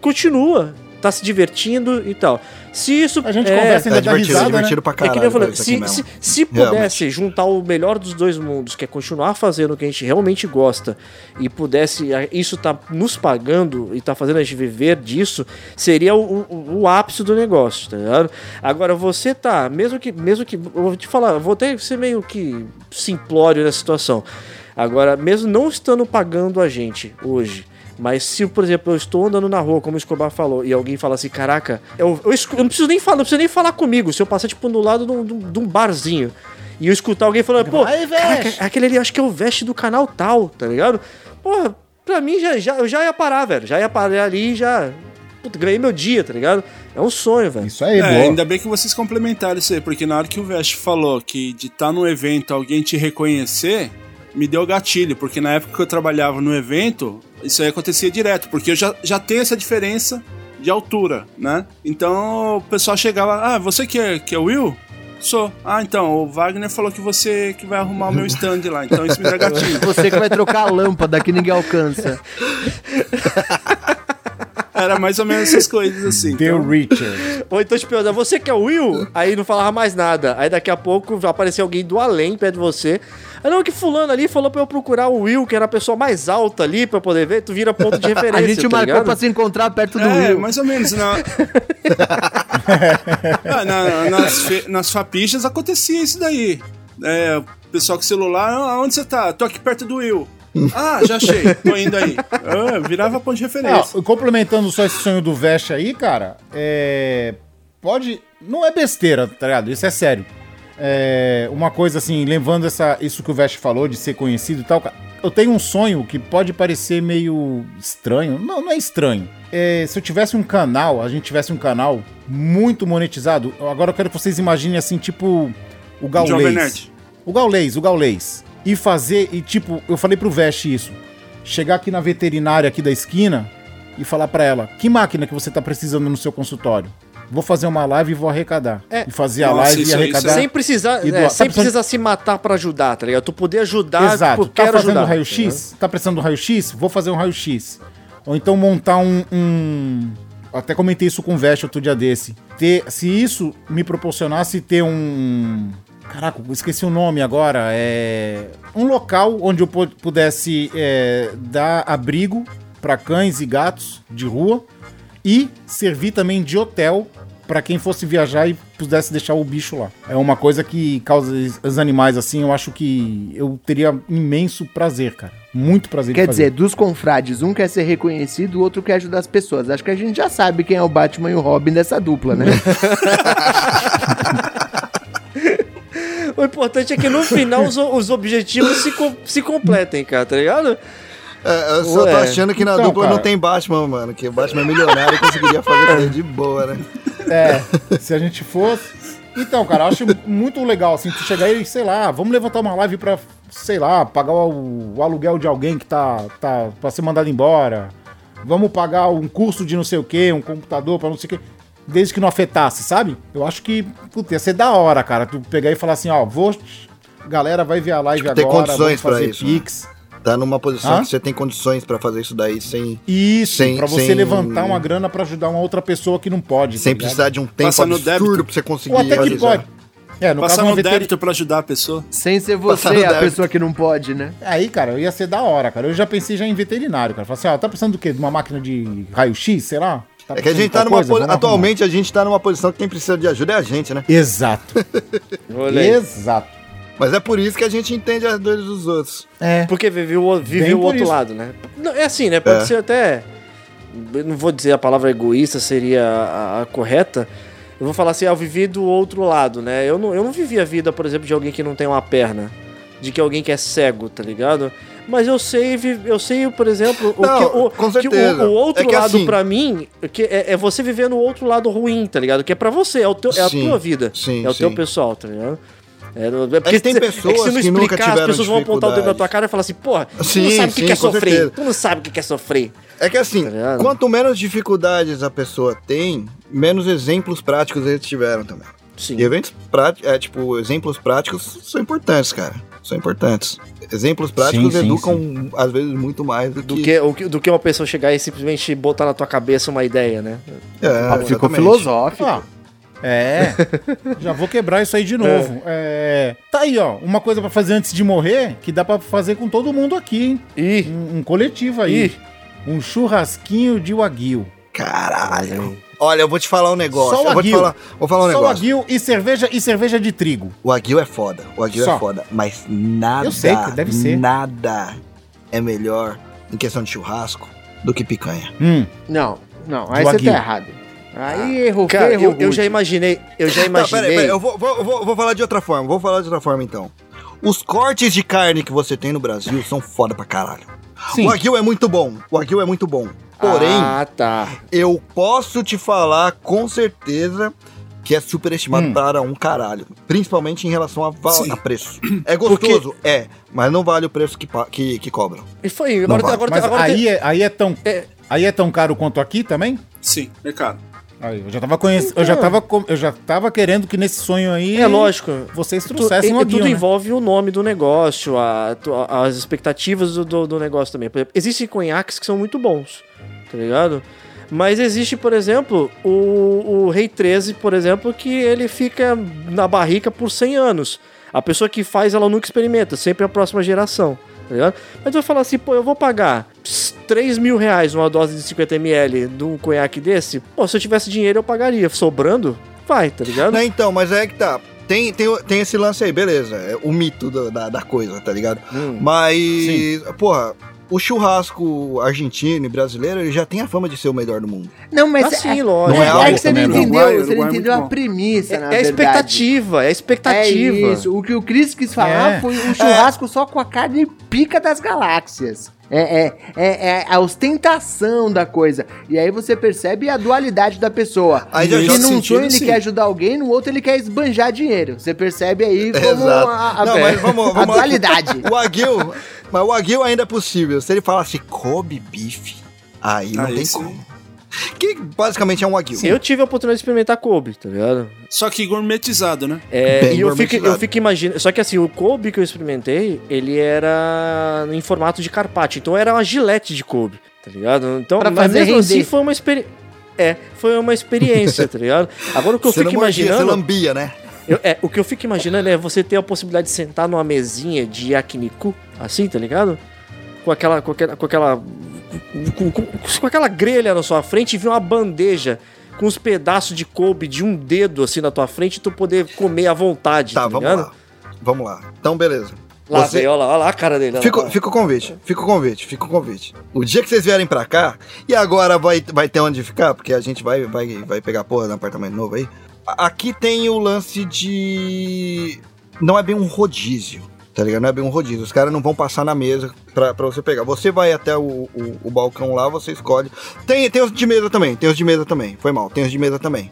continua, tá se divertindo e tal. Se isso. A gente é, conversa ainda É dá divertido, é risada, né? divertido pra é caralho. que nem eu falei, se, se, se pudesse juntar o melhor dos dois mundos, que é continuar fazendo o que a gente realmente gosta, e pudesse isso tá nos pagando e tá fazendo a gente viver disso, seria o, o, o ápice do negócio, tá ligado? Agora você tá, mesmo que, mesmo que, eu vou te falar, vou até ser meio que simplório nessa situação. Agora, mesmo não estando pagando a gente hoje, mas se, por exemplo, eu estou andando na rua, como o Escobar falou, e alguém fala assim, caraca, eu, eu, eu não preciso nem falar, não preciso nem falar comigo. Se eu passar, tipo, no lado de um, de um- barzinho e eu escutar alguém falando, pô, Vai, caraca, aquele ali acho que é o veste do canal tal, tá ligado? Porra, pra mim já, já, eu já ia parar, velho. Já ia parar ali e já. Puta, ganhei meu dia, tá ligado? É um sonho, velho. Isso aí, É, boa. ainda bem que vocês complementaram isso aí, porque na hora que o Vest falou que de estar no evento alguém te reconhecer, me deu gatilho, porque na época que eu trabalhava no evento, isso aí acontecia direto, porque eu já, já tenho essa diferença de altura, né? Então o pessoal chegava, ah, você que é, que é o Will? Sou. Ah, então, o Wagner falou que você que vai arrumar o meu stand lá, então isso me dá gatilho. Você que vai trocar a lâmpada que ninguém alcança. Era mais ou menos essas coisas assim. The Então, Richard. Ou então te pergunta, você que é o Will? Aí não falava mais nada. Aí daqui a pouco vai aparecer alguém do além perto de você. Aí não, que fulano ali falou pra eu procurar o Will, que era a pessoa mais alta ali pra eu poder ver. Tu vira ponto de referência. A gente tá marcou ligado? pra se encontrar perto do É, Will. mais ou menos. Na... Ah, na- nas, fe- nas fapichas acontecia isso daí. É, o pessoal com celular, ah, onde você tá? Tô aqui perto do Will. Ah, já achei, tô indo aí. Ah, virava ponto de referência. Ah, complementando só esse sonho do Vest aí, cara, é. Pode. Não é besteira, tá ligado? Isso é sério. É, uma coisa assim, levando essa, isso que o Vest falou de ser conhecido e tal, cara. Eu tenho um sonho que pode parecer meio estranho. Não, não é estranho. É, se eu tivesse um canal, a gente tivesse um canal muito monetizado. Agora eu quero que vocês imaginem assim, tipo o Gaulês. O Gaulês, o Gaulês. E fazer, e tipo, eu falei pro Vest isso. Chegar aqui na veterinária aqui da esquina e falar pra ela: que máquina que você tá precisando no seu consultório? Vou fazer uma live e vou arrecadar. É. E fazer a Nossa, live e isso aí, arrecadar. isso Sem precisar, E é, doar. sem Tá precisar se matar pra ajudar, tá ligado? Tu poder ajudar, Exato. tipo, Tá quero fazendo ajudar. raio-x? Tá precisando do raio-x? Vou fazer um raio-x. Ou então montar um, um- Até comentei isso com o Vest outro dia desse. Ter, se isso me proporcionasse ter um. Caraca, esqueci o nome agora. É. Um local onde eu pu- pudesse é, dar abrigo para cães e gatos de rua e servir também de hotel para quem fosse viajar e pudesse deixar o bicho lá. É uma coisa que causa os animais assim, eu acho que eu teria imenso prazer, cara. Muito prazer Quer de fazer. dizer, dos confrades, um quer ser reconhecido, o outro quer ajudar as pessoas. Acho que a gente já sabe quem é o Batman e o Robin dessa dupla, né? O importante é que no final os, os objetivos se, com- se completem, cara, tá ligado? É, eu só tô Ué. achando que na Então, dupla cara. não tem Batman, mano. Que o Batman é milionário e conseguiria fazer isso de boa, né? É, se a gente fosse. Então, cara, eu acho muito legal assim, tu chegar aí, sei lá, vamos levantar uma live pra, sei lá, pagar o, o aluguel de alguém que tá, tá pra ser mandado embora. Vamos pagar um curso de não sei o que, um computador pra não sei o que. Desde que não afetasse, sabe? Eu acho que, puta, ia ser da hora, cara. Tu pegar e falar assim, ó, vou. Galera, vai ver a live Tipo, ter agora, condições vamos fazer pra isso, né? Pix. Tá numa posição Hã? que você tem condições pra fazer isso daí sem, Isso, Sem- pra você sem- levantar uma grana pra ajudar uma outra pessoa que não pode. sem tá precisar de um tempo Passa no absurdo débito. pra você conseguir Ou até que realizar. pode. É, no Passar caso, no débito pra ajudar a pessoa. Sem ser Passar você a débito. pessoa que não pode, né? Aí, cara, ia ser da hora, cara. Eu já pensei já em veterinário, cara. Falei assim, ó, tá precisando do quê? De uma máquina de raio-x, sei lá? É que a gente tá numa posi- atualmente a gente tá numa posição que quem precisa de ajuda é a gente, né? Exato. Exato. Mas é por isso que a gente entende as dores dos outros. É. Porque viveu, o- viveu Bem o por outro isso. lado, né? Não, é assim, né? Pode É. ser até. Não vou dizer a palavra egoísta, seria a, a correta. Eu vou falar assim, ah, eu vivi do outro lado, né? Eu não, eu não vivi a vida, por exemplo, de alguém que não tem uma perna. De que alguém que é cego, tá ligado? Mas eu sei, eu sei, por exemplo, o Não, que, o, que o- o, outro É que lado assim- pra mim que é, é você viver no outro lado ruim, tá ligado? Que é pra você, é, o teu, é a Sim, tua vida. sim, é o teu sim. pessoal, tá ligado? É, é que tem se- pessoas se não que nunca explicar, as pessoas vão apontar o dedo na tua cara e falar assim, porra, tu Sim, não sabe o que sim, que é sofrer. certeza. Tu não sabe o que que é sofrer. É que assim, Tá quanto menos dificuldades a pessoa tem, menos exemplos práticos eles tiveram também. Sim. E eventos práticos, é tipo, exemplos práticos são importantes, cara. São importantes. Exemplos práticos Sim, sim, educam, às vezes, muito mais do, Do que. que, o que- do que uma pessoa chegar e simplesmente botar na tua cabeça uma ideia, né? É, Ah, ficou filosófico. Ah, é. Já vou quebrar isso aí de novo. É. Tá aí, ó. Uma coisa pra fazer antes de morrer que dá pra fazer com todo mundo aqui, hein? Ih, Um, um coletivo aí. Ih. Um churrasquinho de wagyu. Caralho. Olha, eu vou te falar um negócio. Só o eu vou te aguil. falar, vou falar um Só o negócio. aguil e cerveja, e cerveja de trigo. O aguil é foda. O aguil Só. é foda. Mas nada. Eu sei que deve ser. Nada é melhor em questão de churrasco do que picanha. Hum, Não, não, aí você tá errado. Aí errou Cara, feio, eu, errou eu já imaginei, eu já Não, imaginei. peraí, peraí, eu vou, vou, vou, vou falar de outra forma. Vou falar de outra forma então. Os cortes de carne que você tem no Brasil são foda pra caralho. sim. O aguil é muito bom. O aguil é muito bom. Porém, Ah, tá. eu posso te falar com certeza que é superestimado Hum. para um caralho. Principalmente em relação a, a preço. É gostoso? É. Mas não vale o preço que, que, que cobram. E foi, Não agora, vale. agora, Mas agora aí, tem- é, aí, é tão, É. aí é tão caro quanto aqui também? Sim, é caro. Aí, eu já tava conhecendo. Eu já tava, com- eu já tava querendo que nesse sonho aí. é lógico. Vocês Tu- trouxessem e- um aguil, tudo né? envolve o nome do negócio, a- tu- a- as expectativas do, do- do negócio também. Por exemplo, existem conhaques que são muito bons, tá ligado? Mas existe, por exemplo, o, o Rei 13, por exemplo, que ele fica na barrica por 100 anos. A pessoa que faz, ela nunca experimenta, sempre a próxima geração, tá ligado? Mas eu vou falar assim, pô, eu vou pagar 3 mil reais numa dose de 50ml de um conhaque desse? Pô, se eu tivesse dinheiro eu pagaria. Sobrando, vai, tá ligado? Não, então, mas é que tá. Tem, tem, tem esse lance aí, beleza. É o mito do- da, da coisa, tá ligado? Hum. Mas, porra, o churrasco argentino e brasileiro ele já tem a fama de ser o melhor do mundo. Não, mas Assim, é, lógico. Não é é, algo que você não entendeu, Uruguai, você não é entendeu a bom. premissa, É, na é verdade. expectativa, é a É expectativa. isso. O que o Chris quis falar É. foi um churrasco só com a carne pica das galáxias. É, é, é, é a ostentação da coisa. E aí você percebe a dualidade da pessoa. Aí já que num sonho ele sim. quer ajudar alguém, no outro ele quer esbanjar dinheiro. Você percebe aí como Exato. a, a, Não, mas vamos- a vamos lá. dualidade. O aguil, mas o aguil ainda é possível. Se ele falasse Kobe bife, aí não Aí tem sim. como. Que basicamente é um aguil. Eu tive a oportunidade de experimentar Kobe, tá ligado? Só que gourmetizado, né? É, Bem e eu fico, eu fico imaginando. Só que assim, o Kobe que eu experimentei, ele era em formato de carpaccio. Então era uma gilete de Kobe, tá ligado? Então, Pra mas fazer mesmo render. assim foi uma experiência. É, foi uma experiência, tá ligado? Agora o que eu Você fico não mordia, imaginando. Você lambia, né? Eu- é, o que eu fico imaginando é você ter a possibilidade de sentar numa mesinha de yakiniku, assim, tá ligado? Com aquela. Com aquela. Com aquela, com, com- com aquela grelha na sua frente e vir uma bandeja com os pedaços de Kobe de um dedo assim na tua frente e tu poder comer à vontade, tá, Tá, vamos ligado? lá. Vamos lá. Então, beleza. Lá, Você- velho, olha lá, olha lá a cara dele. Fica, lá. fica o convite, fica o convite, fica o convite. O dia que vocês vierem pra cá, e agora vai, vai ter onde ficar, porque a gente vai, vai, vai pegar porra no apartamento novo aí. Aqui tem o lance de. Não é bem um rodízio, tá ligado? Não é bem um rodízio. Os caras não vão passar na mesa pra, pra você pegar. Você vai até o, o, o balcão lá, você escolhe. Tem, tem os de mesa também, tem os de mesa também. Foi mal, tem os de mesa também.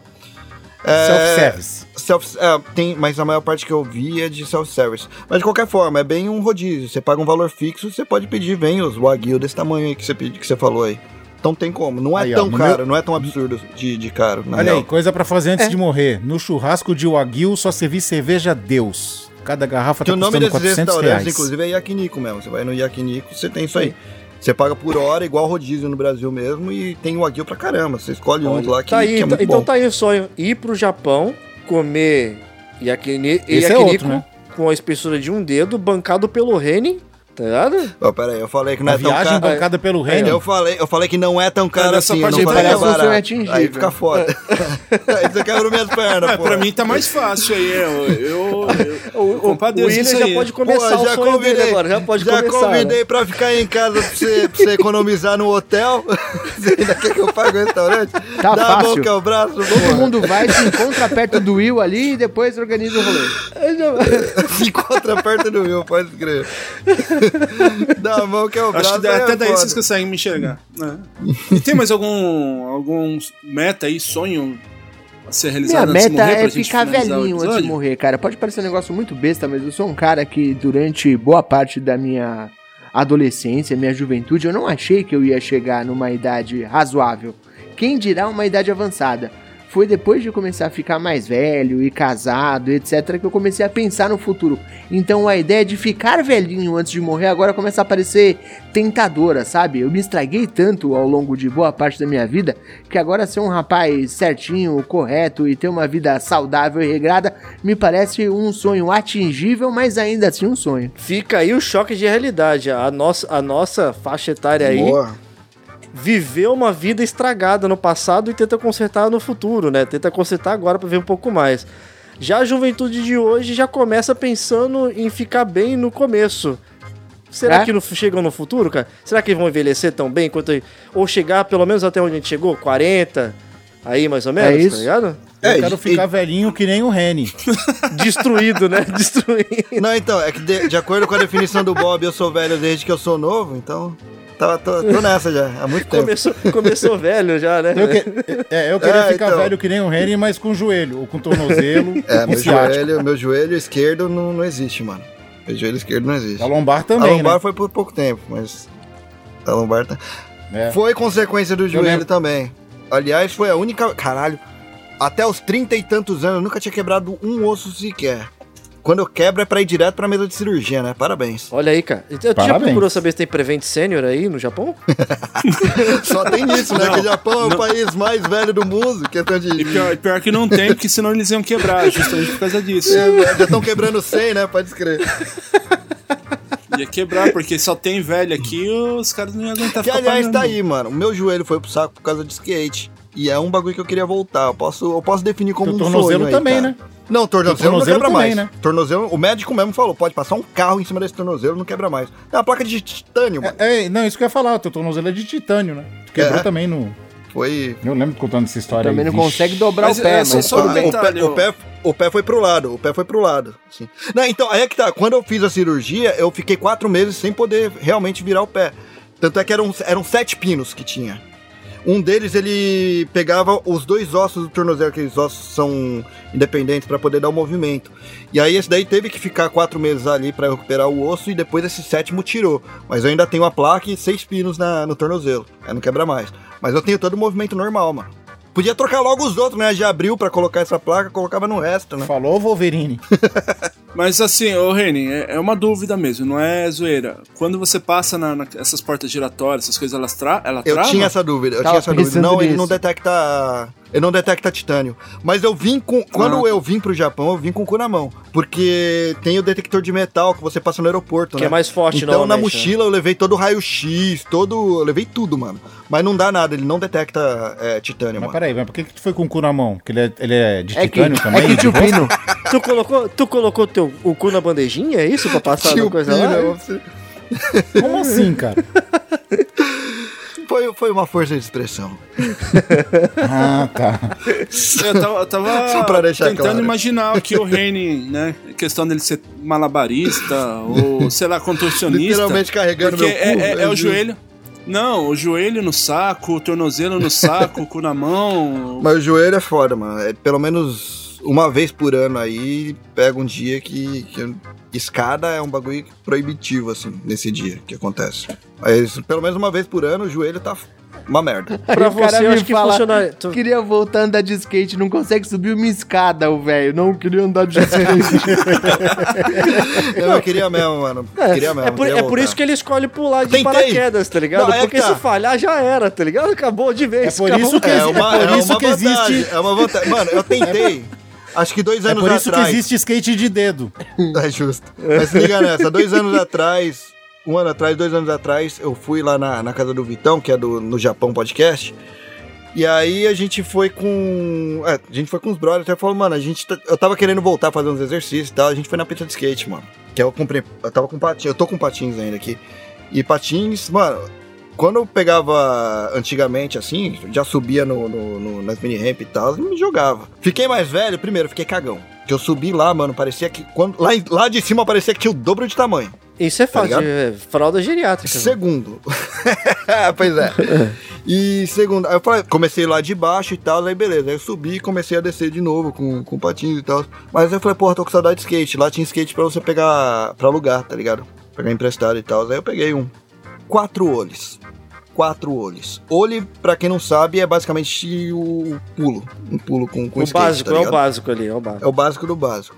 É, Self-service. Self, é, tem, mas a maior parte que eu vi é de self-service. Mas de qualquer forma, é bem um rodízio. Você paga um valor fixo, você pode pedir, vem os wagyu desse tamanho aí que você, pedi- que você falou aí. Então tem como. Não é Aí, ó, tão no caro, meu- não é tão absurdo de, de caro. Olha real. aí, coisa pra fazer É. antes de morrer. No churrasco de Wagyu só servi cerveja Deus. Cada garrafa Que tá o nome custando desses 400 restaurantes, reais. inclusive, é yakiniku mesmo. Você vai no yakiniku, você tem isso aí. Você paga por hora, igual rodízio no Brasil mesmo, e tem wagyu pra caramba. Você escolhe Olha, lá que, tá aí, que é então, muito então bom. tá aí o sonho. Ir pro Japão, comer yakini, Esse é yakiniku outro, né? com a espessura de um dedo, bancado pelo Rene, tá ligado? Ó, pera aí, eu falei que não A é tão viagem caro. bancada pelo Eu reino. falei, eu falei que não é tão caro nessa assim, eu parte não falei que é um barato. atingível. Aí fica foda. aí você quebra minhas pernas, É, pô. pra mim tá mais fácil aí. Eu, eu, eu, O, o, William já aí. pode começar o sonho dele agora, já pode já começar. convidei né? pra ficar em casa pra você, pra você economizar no hotel. Você ainda quer que eu pague o restaurante? Tá Dá a fácil. mão que é o braço. Todo mundo vai, se encontra perto do Will ali e depois organiza o rolê. se encontra perto do meu, pode crer. Dá a mão que é o braço. Acho que aí até é daí foda. vocês conseguem me enxergar. né? E tem mais algum, algum meta aí, sonho a ser Minha realizado antes de meta morrer é ficar velhinho antes de morrer, cara. Pode parecer um negócio muito besta, mas eu sou um cara que durante boa parte da minha adolescência, minha juventude, eu não achei que eu ia chegar numa idade razoável. Quem dirá uma idade avançada? Foi depois de começar a ficar mais velho e casado, etc, que eu comecei a pensar no futuro. Então a ideia de ficar velhinho antes de morrer agora começa a parecer tentadora, sabe? Eu me estraguei tanto ao longo de boa parte da minha vida que agora ser um rapaz certinho, correto e ter uma vida saudável e regrada me parece um sonho atingível, mas ainda assim um sonho. Fica aí o choque de realidade. A nossa, a nossa faixa etária aí Boa. Viveu uma vida estragada no passado e tenta consertar no futuro, né? Tenta consertar agora pra ver um pouco mais. Já a juventude de hoje já começa pensando em ficar bem no começo. Será É? que no, chegam no futuro, cara? Será que vão envelhecer tão bem quanto. Ou chegar pelo menos até onde a gente chegou? 40? Aí mais ou menos, É isso. tá ligado? Eu É, quero e- ficar velhinho que nem o Reni. Destruído, né? Destruído. Não, então, é que de, de acordo com a definição do Bob, eu sou velho desde que eu sou novo, então. Tá, tô, tô nessa já, há muito tempo. Começou, começou velho já, né? Eu, que- é, eu queria É, ficar então. velho que nem o Reni, mas com joelho, ou com tornozelo, É, com meu ciático. joelho, meu joelho esquerdo não, não existe, mano. Meu joelho esquerdo não existe. A lombar a também, lombar né? foi por pouco tempo, mas. A lombar tá. É. Foi consequência do joelho lembro. também. Aliás, foi a única. Caralho. Até os trinta e tantos anos eu nunca tinha quebrado um osso sequer. Quando eu quebro é pra ir direto pra mesa de cirurgia, né? Parabéns. Olha aí, cara. Tu já procurou saber se tem Prevent Senior aí no Japão? Só tem isso, né? Que o Japão é o país mais velho do mundo. Questão de. E pior, e pior que não tem, porque senão eles iam quebrar, justamente por causa disso. É, Já estão quebrando 100, né? Pode escrever. Ia quebrar, porque só tem velho aqui, os caras não iam aguentar Que ficar aliás pagando. tá aí, mano. O meu joelho foi pro saco por causa de skate. E é um bagulho que eu queria voltar. Eu posso, eu posso definir como O um sonho aí, também, cara. né? Não, tornozelo, O tornozelo não quebra também, mais. né? Tornozelo, o médico mesmo falou, pode passar um carro em cima desse tornozelo, não quebra mais. É uma placa de titânio, mano. É, é, não, isso que eu ia falar, o teu tornozelo é de titânio, né? Tu quebrou É. também no. Foi... Eu lembro contando essa história Também aí. não vixe. consegue dobrar Mas o pé, é, só- mas só tudo bem. o, pé, o, pé, o pé foi pro lado, o pé foi pro lado. assim. Não, então, aí é que tá. Quando eu fiz a cirurgia, eu fiquei quatro meses sem poder realmente virar o pé. Tanto é que eram, eram sete pinos que tinha. Um deles, ele pegava os dois ossos do tornozelo, aqueles ossos são independentes para poder dar o movimento. E aí esse daí teve que ficar quatro meses ali para recuperar o osso e depois esse sétimo tirou. Mas eu ainda tenho a placa e seis pinos na, no tornozelo. Aí não quebra mais. Mas eu tenho todo o movimento normal, mano. Podia trocar logo os outros, né? Já abriu para colocar essa placa, colocava no resto, né? Falou, Wolverine. Mas assim, ô Reni, é, é uma dúvida mesmo, não é zoeira. Quando você passa na, na- essas portas giratórias, essas coisas, elas tra ela Eu trava? tinha essa dúvida, eu Tava tinha essa dúvida. Não, ele não detecta. Ele não detecta titânio. Mas eu vim com. Quando Ah. eu vim pro Japão, eu vim com o cu na mão. Porque tem o detector de metal que você passa no aeroporto, Que né? é mais forte, Então na né? mochila eu levei todo o raio-x, todo. Eu levei tudo, mano. Mas não dá nada, ele não detecta é, titânio, Mas mano. peraí, mas por que, que tu foi com o cu na mão? Porque ele é, ele é de É que, titânio também? é que de tio rosto? Pino. Tu colocou, tu colocou teu, o cu na bandejinha, é isso? Pra passar Tio na coisa Pino, lá? você- Como assim, cara? foi, foi uma força de expressão. Ah, tá. Eu tava, eu tava Só pra deixar tentando claro. imaginar aqui o Reni, né? Questão dele ser malabarista ou, sei lá, contorcionista. Literalmente carregando Porque meu cu. é, é- é o meu joelho. Não, o joelho no saco, o tornozelo no saco, o cu na mão. Mas o joelho é foda, mano. É pelo menos uma vez por ano aí, pega um dia que, que escada é um bagulho proibitivo, assim, nesse dia que acontece. Mas pelo menos uma vez por ano o joelho tá uma merda. Pra Aí o cara você, acho que fala, funciona. tu- Queria voltar a andar de skate, não consegue subir uma escada, o velho. Não queria andar de skate. Eu, eu queria mesmo, mano. queria mesmo. É por, queria é por isso que ele escolhe pular de Tentei. paraquedas, tá ligado? Não, é Porque que tá. se falhar, já era, tá ligado? Acabou de vez. É por isso que- É uma, é por é isso uma que vantagem. existe- É uma vantagem. Mano, eu tentei. Acho que dois É anos por isso atrás. que existe skate de dedo. É justo. Mas se liga nessa, dois anos atrás, um ano atrás, dois anos atrás, eu fui lá na, na casa do Vitão, que é do No Japão Podcast. E aí a gente foi com. É, a gente foi com os brothers, até falou, mano, a gente. tá- eu tava querendo voltar a fazer uns exercícios e tal. A gente foi na pista de skate, mano. Que eu comprei. Eu tava com patins, eu tô com patins ainda aqui. E patins, mano, quando eu pegava antigamente, assim, já subia no, no- no- nas mini ramp e tal, me jogava. Fiquei mais velho, primeiro, fiquei cagão. Que eu subi lá, mano, parecia que. Quando, lá, lá de cima parecia que tinha o dobro de tamanho. Isso é fácil, ligado? é fralda geriátrica. mano. Segundo. pois é. E segundo, aí eu falei, comecei lá de baixo e tal, aí beleza. Aí eu subi e comecei a descer de novo com, com patins e tal. Mas aí eu falei, porra, tô com saudade de skate. Lá tinha skate pra você pegar, pra alugar, tá ligado? Pegar emprestado e tal. Aí eu peguei um. Quatro olhos. Quatro olhos. Olho, pra quem não sabe, é basicamente o pulo. Um pulo com, com o skate, básico, tá é o básico ali, é o básico. É o básico do básico.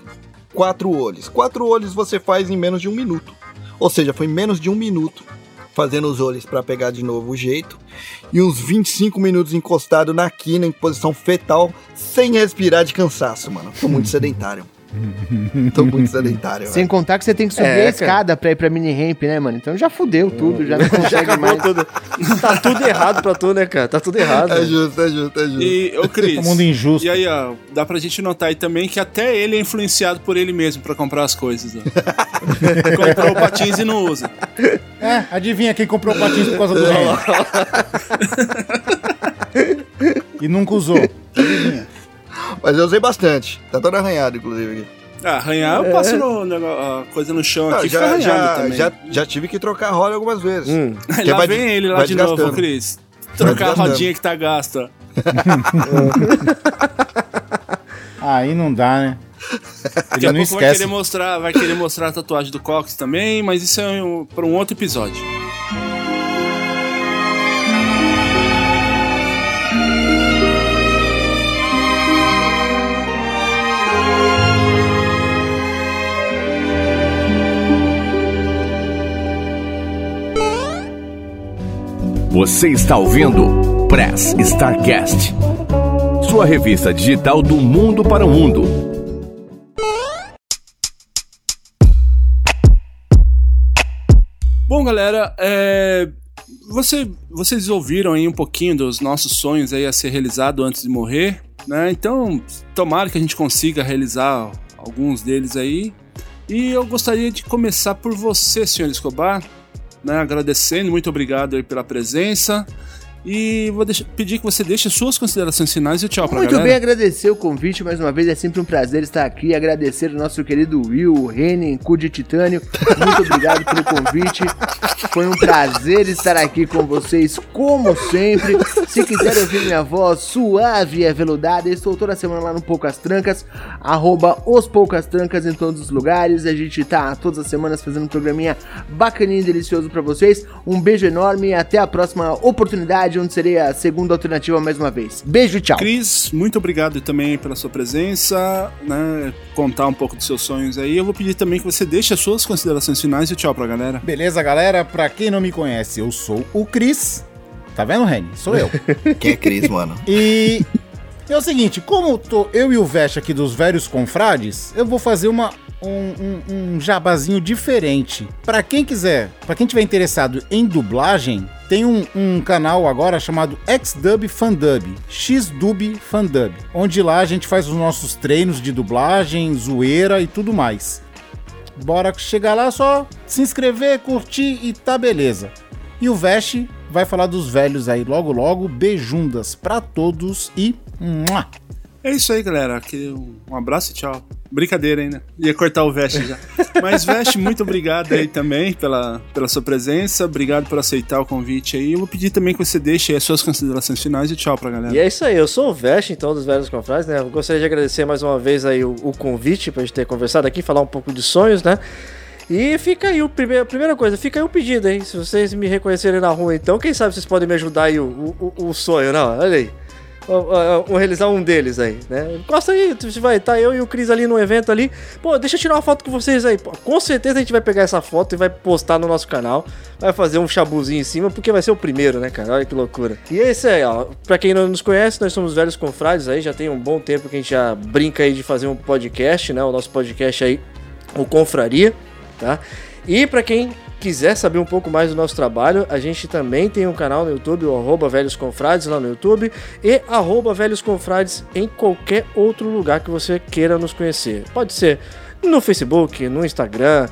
Quatro olhos. Quatro olhos você faz em menos de um minuto. Ou seja, foi menos de um minuto fazendo os olhos pra pegar de novo o jeito. E uns 25 minutos encostado na quina em posição fetal, sem respirar de cansaço, mano. Tô muito sedentário. Tô muito sedentário, Sem velho. contar que você tem que subir É, a cara. escada pra ir pra mini ramp, né, mano? Então já fudeu tudo, já não Já consegue acabou mais. tudo. Tá tudo errado pra tu, né, cara? Tá tudo errado. É justo, é justo, é justo. E, ô Cris. É um mundo injusto. E aí, ó, dá pra gente notar aí também que até ele é influenciado por ele mesmo pra comprar as coisas. Ó. Comprou o patins e não usa. É, adivinha quem comprou patins por causa do Reni? e nunca usou. Mas eu usei bastante. Tá todo arranhado, inclusive. aqui. Ah, arranhar, eu passo no, nego- a coisa no chão Não, aqui, fica já, arranhado já, também. já, já tive que trocar a roda algumas vezes. Hum. Lá vai vem ele lá de novo. Cris. Trocar a rodinha que tá gasta. Aí não dá, né? Daqui Ele a não pouco vai esquece. querer, mostrar, vai querer mostrar a tatuagem do Cox também, mas isso é um, pra um outro episódio. Você está ouvindo Press Starcast, sua revista digital do mundo para o mundo. Bom, galera, é, você, vocês ouviram aí um pouquinho dos nossos sonhos aí a ser realizado antes de morrer, né? Então, tomara que a gente consiga realizar alguns deles aí. E eu gostaria de começar por você, senhor Escobar, né? Agradecendo, muito obrigado aí pela presença. E vou deixar- pedir que você deixe suas considerações finais e tchau pra Muito galera. bem, agradecer o convite mais uma vez. É sempre um prazer estar aqui. Agradecer o nosso querido Will, o Renan, cu de titânio. Muito obrigado pelo convite. Foi um prazer estar aqui com vocês, como sempre. Se quiser ouvir minha voz suave e aveludada, estou toda semana lá no Poucas Trancas, arroba os Poucas Trancas em todos os lugares. A gente tá todas as semanas fazendo um programinha bacaninho e delicioso pra vocês. Um beijo enorme e até a próxima oportunidade, onde serei a segunda alternativa mais uma vez. Beijo e tchau. Cris, muito obrigado também pela sua presença, né? Contar um pouco dos seus sonhos aí. Eu vou pedir também que você deixe as suas considerações finais e tchau pra galera. Beleza, galera? Pra quem não me conhece, eu sou o Cris. Tá vendo, Reni? Sou eu. Quem é Cris, mano? E é o seguinte, como tô eu e o Vest aqui dos velhos confrades, eu vou fazer uma, um, um, jabazinho diferente. Pra quem quiser, pra quem tiver interessado em dublagem, tem um, um canal agora chamado XDub Fandub, XDub Fandub, onde lá a gente faz os nossos treinos de dublagem, zoeira e tudo mais. Bora chegar lá, só se inscrever, curtir e tá beleza. E o Vest vai falar dos velhos aí logo logo. Beijundas pra todos e. É isso aí, galera. Aqui, um abraço e tchau. Brincadeira ainda. Ia cortar o Veste já. Mas, Veste, muito obrigado aí também pela, pela sua presença. Obrigado por aceitar o convite aí. Eu vou pedir também que você deixe as suas considerações finais e tchau pra galera. E é isso aí, eu sou o Vest, então, dos Velhos Confrades, né? Eu gostaria de agradecer mais uma vez aí o, o convite pra gente ter conversado aqui, falar um pouco de sonhos, né? E fica aí, o primeiro, a primeira coisa, fica aí o pedido, hein? Se vocês me reconhecerem na rua, então, quem sabe vocês podem me ajudar aí, o, o, o sonho, não? Olha aí. Vou- realizar um deles aí, né? Encosta aí, vai, tá eu e o Cris ali no evento ali. Pô, deixa eu tirar uma foto com vocês aí. Pô, com certeza a gente vai pegar essa foto e vai postar no nosso canal. Vai fazer um chabuzinho em cima, porque vai ser o primeiro, né, cara? Olha que loucura. E é isso aí, ó. Pra quem não nos conhece, nós somos velhos confrades aí. Já tem um bom tempo que a gente já brinca aí de fazer um podcast, né? O nosso podcast aí, o Confraria, tá? E pra quem quiser saber um pouco mais do nosso trabalho, a gente também tem um canal no YouTube, o arroba Velhos Confrades lá no YouTube, e arroba Velhos Confrades em qualquer outro lugar que você queira nos conhecer. Pode ser no Facebook, no Instagram.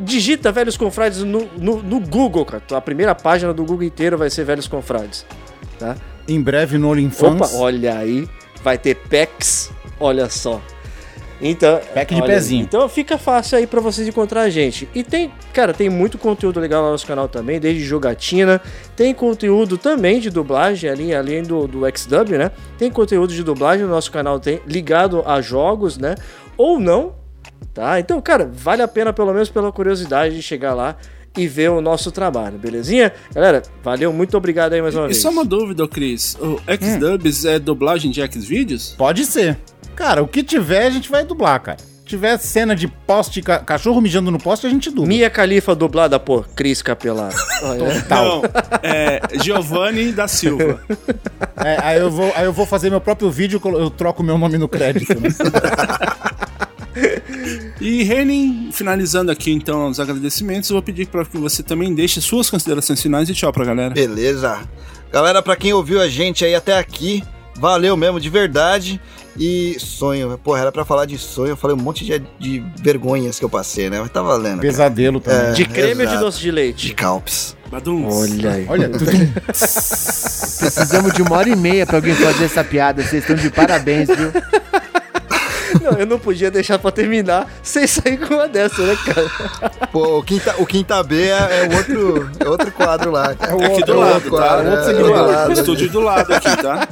Digita Velhos Confrades no, no, no Google, cara. A primeira página do Google inteiro vai ser Velhos Confrades. Tá? Em breve no Opa, OnlyFans. olha aí. Vai ter PEX. Olha só. Então, Pack de olha pezinho. Então fica fácil aí pra vocês encontrar a gente. E tem, cara, tem muito conteúdo legal lá no nosso canal também, desde jogatina, tem conteúdo também de dublagem ali, além do, do XDub, né? Tem conteúdo de dublagem no nosso canal tem ligado a jogos, né? Ou não, tá? Então, cara, vale a pena pelo menos pela curiosidade de chegar lá e ver o nosso trabalho, belezinha? Galera, valeu, muito obrigado aí mais uma E vez. só uma dúvida, Cris. O X-Dubs é dublagem de X-Vídeos? Pode ser. Cara, o que tiver a gente vai dublar, cara. Se tiver cena de poste, ca- cachorro mijando no poste, a gente dubla. Mia Califa dublada por Cris Capelar. Olha. Não, é Giovanni da Silva. É, aí, eu vou, aí eu vou fazer meu próprio vídeo, eu troco meu nome no crédito. Né? E Renin, finalizando aqui então os agradecimentos, eu vou pedir para que você também deixe suas considerações finais e tchau pra galera. Beleza. Galera, pra quem ouviu a gente aí até aqui, valeu mesmo, de verdade. E sonho, porra, era pra falar de sonho, eu falei um monte de, de vergonhas que eu passei, né? Mas tá valendo. cara. Pesadelo também. É. De creme ou de exato. doce de leite? De calpes. Baduns. Olha aí. Olha, tudo Precisamos de uma hora e meia pra alguém fazer essa piada. Vocês estão de parabéns, viu? Não, eu não podia deixar pra terminar sem sair com uma dessa, né, cara? Pô, o Quinta, o quinta B é, é outro, é outro quadro lá. É É aqui do outro lado, tá? quadro, É é outro do lado. lado. Estúdio do lado aqui, tá?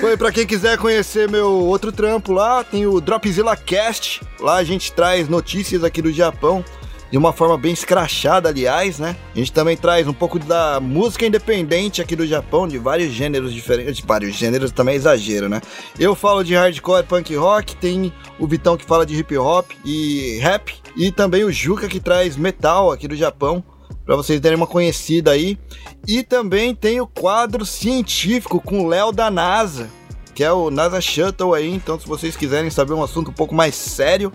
Foi pra quem quiser conhecer meu outro trampo lá, tem o Dropzilla Cast. Lá a gente traz notícias aqui do Japão de uma forma bem escrachada, aliás, né? A gente também traz um pouco da música independente aqui do Japão, de vários gêneros diferentes. De vários gêneros também é exagero, né? Eu falo de hardcore punk rock, tem o Vitão que fala de hip hop e rap, e também o Juca que traz metal aqui do Japão. Pra vocês terem uma conhecida aí. E também tem o quadro científico com o Léo da NASA, que é o NASA Shuttle aí. Então, se vocês quiserem saber um assunto um pouco mais sério,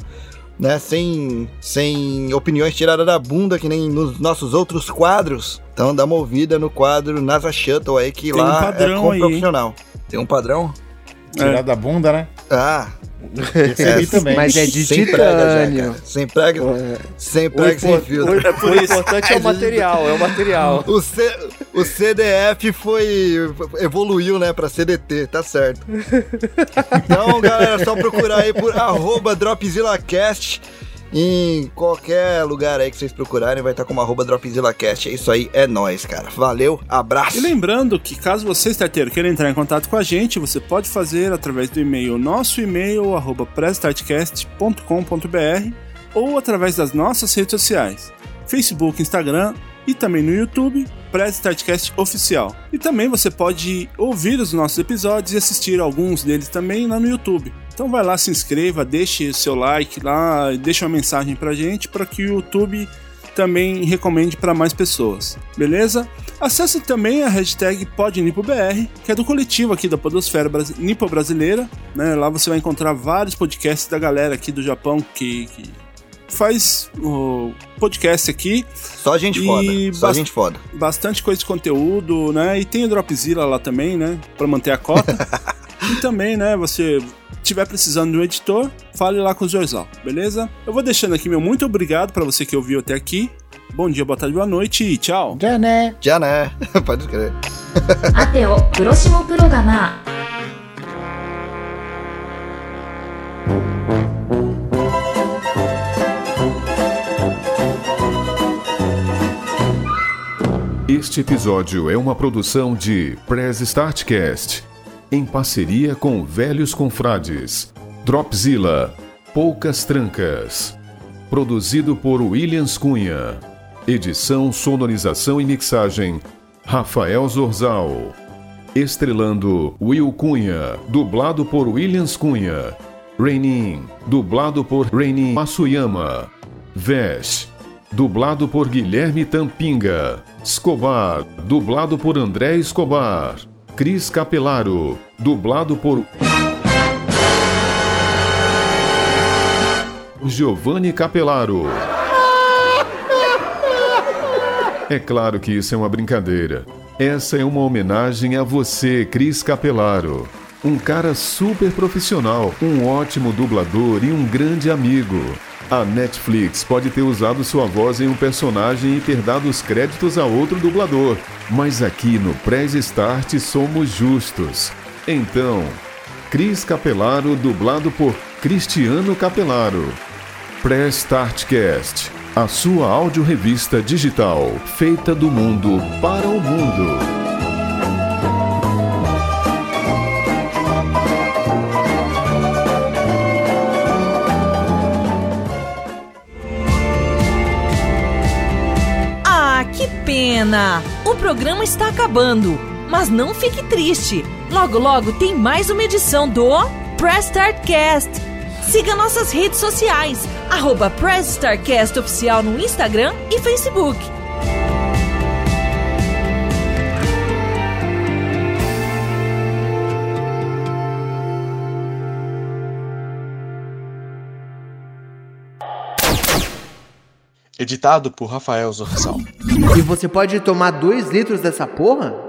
né, sem, sem opiniões tiradas da bunda, que nem nos nossos outros quadros, então dá uma ouvida no quadro NASA Shuttle aí, que Tem um lá padrão é com aí, profissional. Tem um padrão? tirar da bunda, né? Ah, Percebi também. Mas é de sem prega já, titânio. cara. Sem prega, sem O, prega, sem filtro. o- o importante é o material, é o material. O, C- o CDF foi. evoluiu, né, pra CDT, tá certo. Então, galera, é só procurar aí por arroba DropzillaCast. Em qualquer lugar aí que vocês procurarem, vai estar como arroba DropzillaCast. É isso aí, é nóis, cara. Valeu, abraço. E lembrando que caso você, starteiro, queira entrar em contato com a gente, você pode fazer através do e-mail nosso e-mail, arroba prestartcast.com.br ou através das nossas redes sociais, Facebook, Instagram e também no YouTube, Press Startcast Oficial. E também você pode ouvir os nossos episódios e assistir alguns deles também lá no YouTube. Então vai lá, se inscreva, deixe seu like lá, deixe uma mensagem pra gente para que o YouTube também recomende para mais pessoas, beleza? Acesse também a hashtag PodNipoBR, que é do coletivo aqui da Podosfera Nipo Brasileira. Né? Lá você vai encontrar vários podcasts da galera aqui do Japão que, que faz o podcast aqui. Só gente E foda. Só gente foda. Bastante coisa de conteúdo, né? E tem o Dropzilla lá também, né? Para manter a cota. E também, né, você tiver precisando de um editor, fale lá com o Zorzal, beleza? Eu vou deixando aqui meu muito obrigado para você que ouviu até aqui. Bom dia, boa tarde, boa noite e tchau. Já né. Já né. Pode crer. Até o próximo programa. Este episódio é uma produção de Prez Startcast em parceria com Velhos Confrades, Dropzilla, Poucas Trancas. Produzido por Williams Cunha. Edição, sonorização e mixagem, Rafael Zorzal. Estrelando Will Cunha, dublado por Williams Cunha. Reinin, dublado por Reinin Masuyama. Vesh, dublado por Guilherme Tampinga. Escobar, dublado por André Escobar. Cris Capelaro, dublado por Giovanni Capelaro. É claro que isso é uma brincadeira. Essa é uma homenagem a você, Cris Capelaro. Um cara super profissional, um ótimo dublador e um grande amigo. A Netflix pode ter usado sua voz em um personagem e ter dado os créditos a outro dublador, mas aqui no Press Start somos justos. Então, Cris Capelaro dublado por Cristiano Capelaro. Press Startcast, a sua audiorevista digital feita do mundo para o mundo. O programa está acabando. Mas não fique triste. Logo, logo tem mais uma edição do Press Start Cast. Siga nossas redes sociais, arroba Press Start Cast Oficial no Instagram e Facebook. Editado por Rafael Zorzal. E você pode tomar dois litros dessa porra?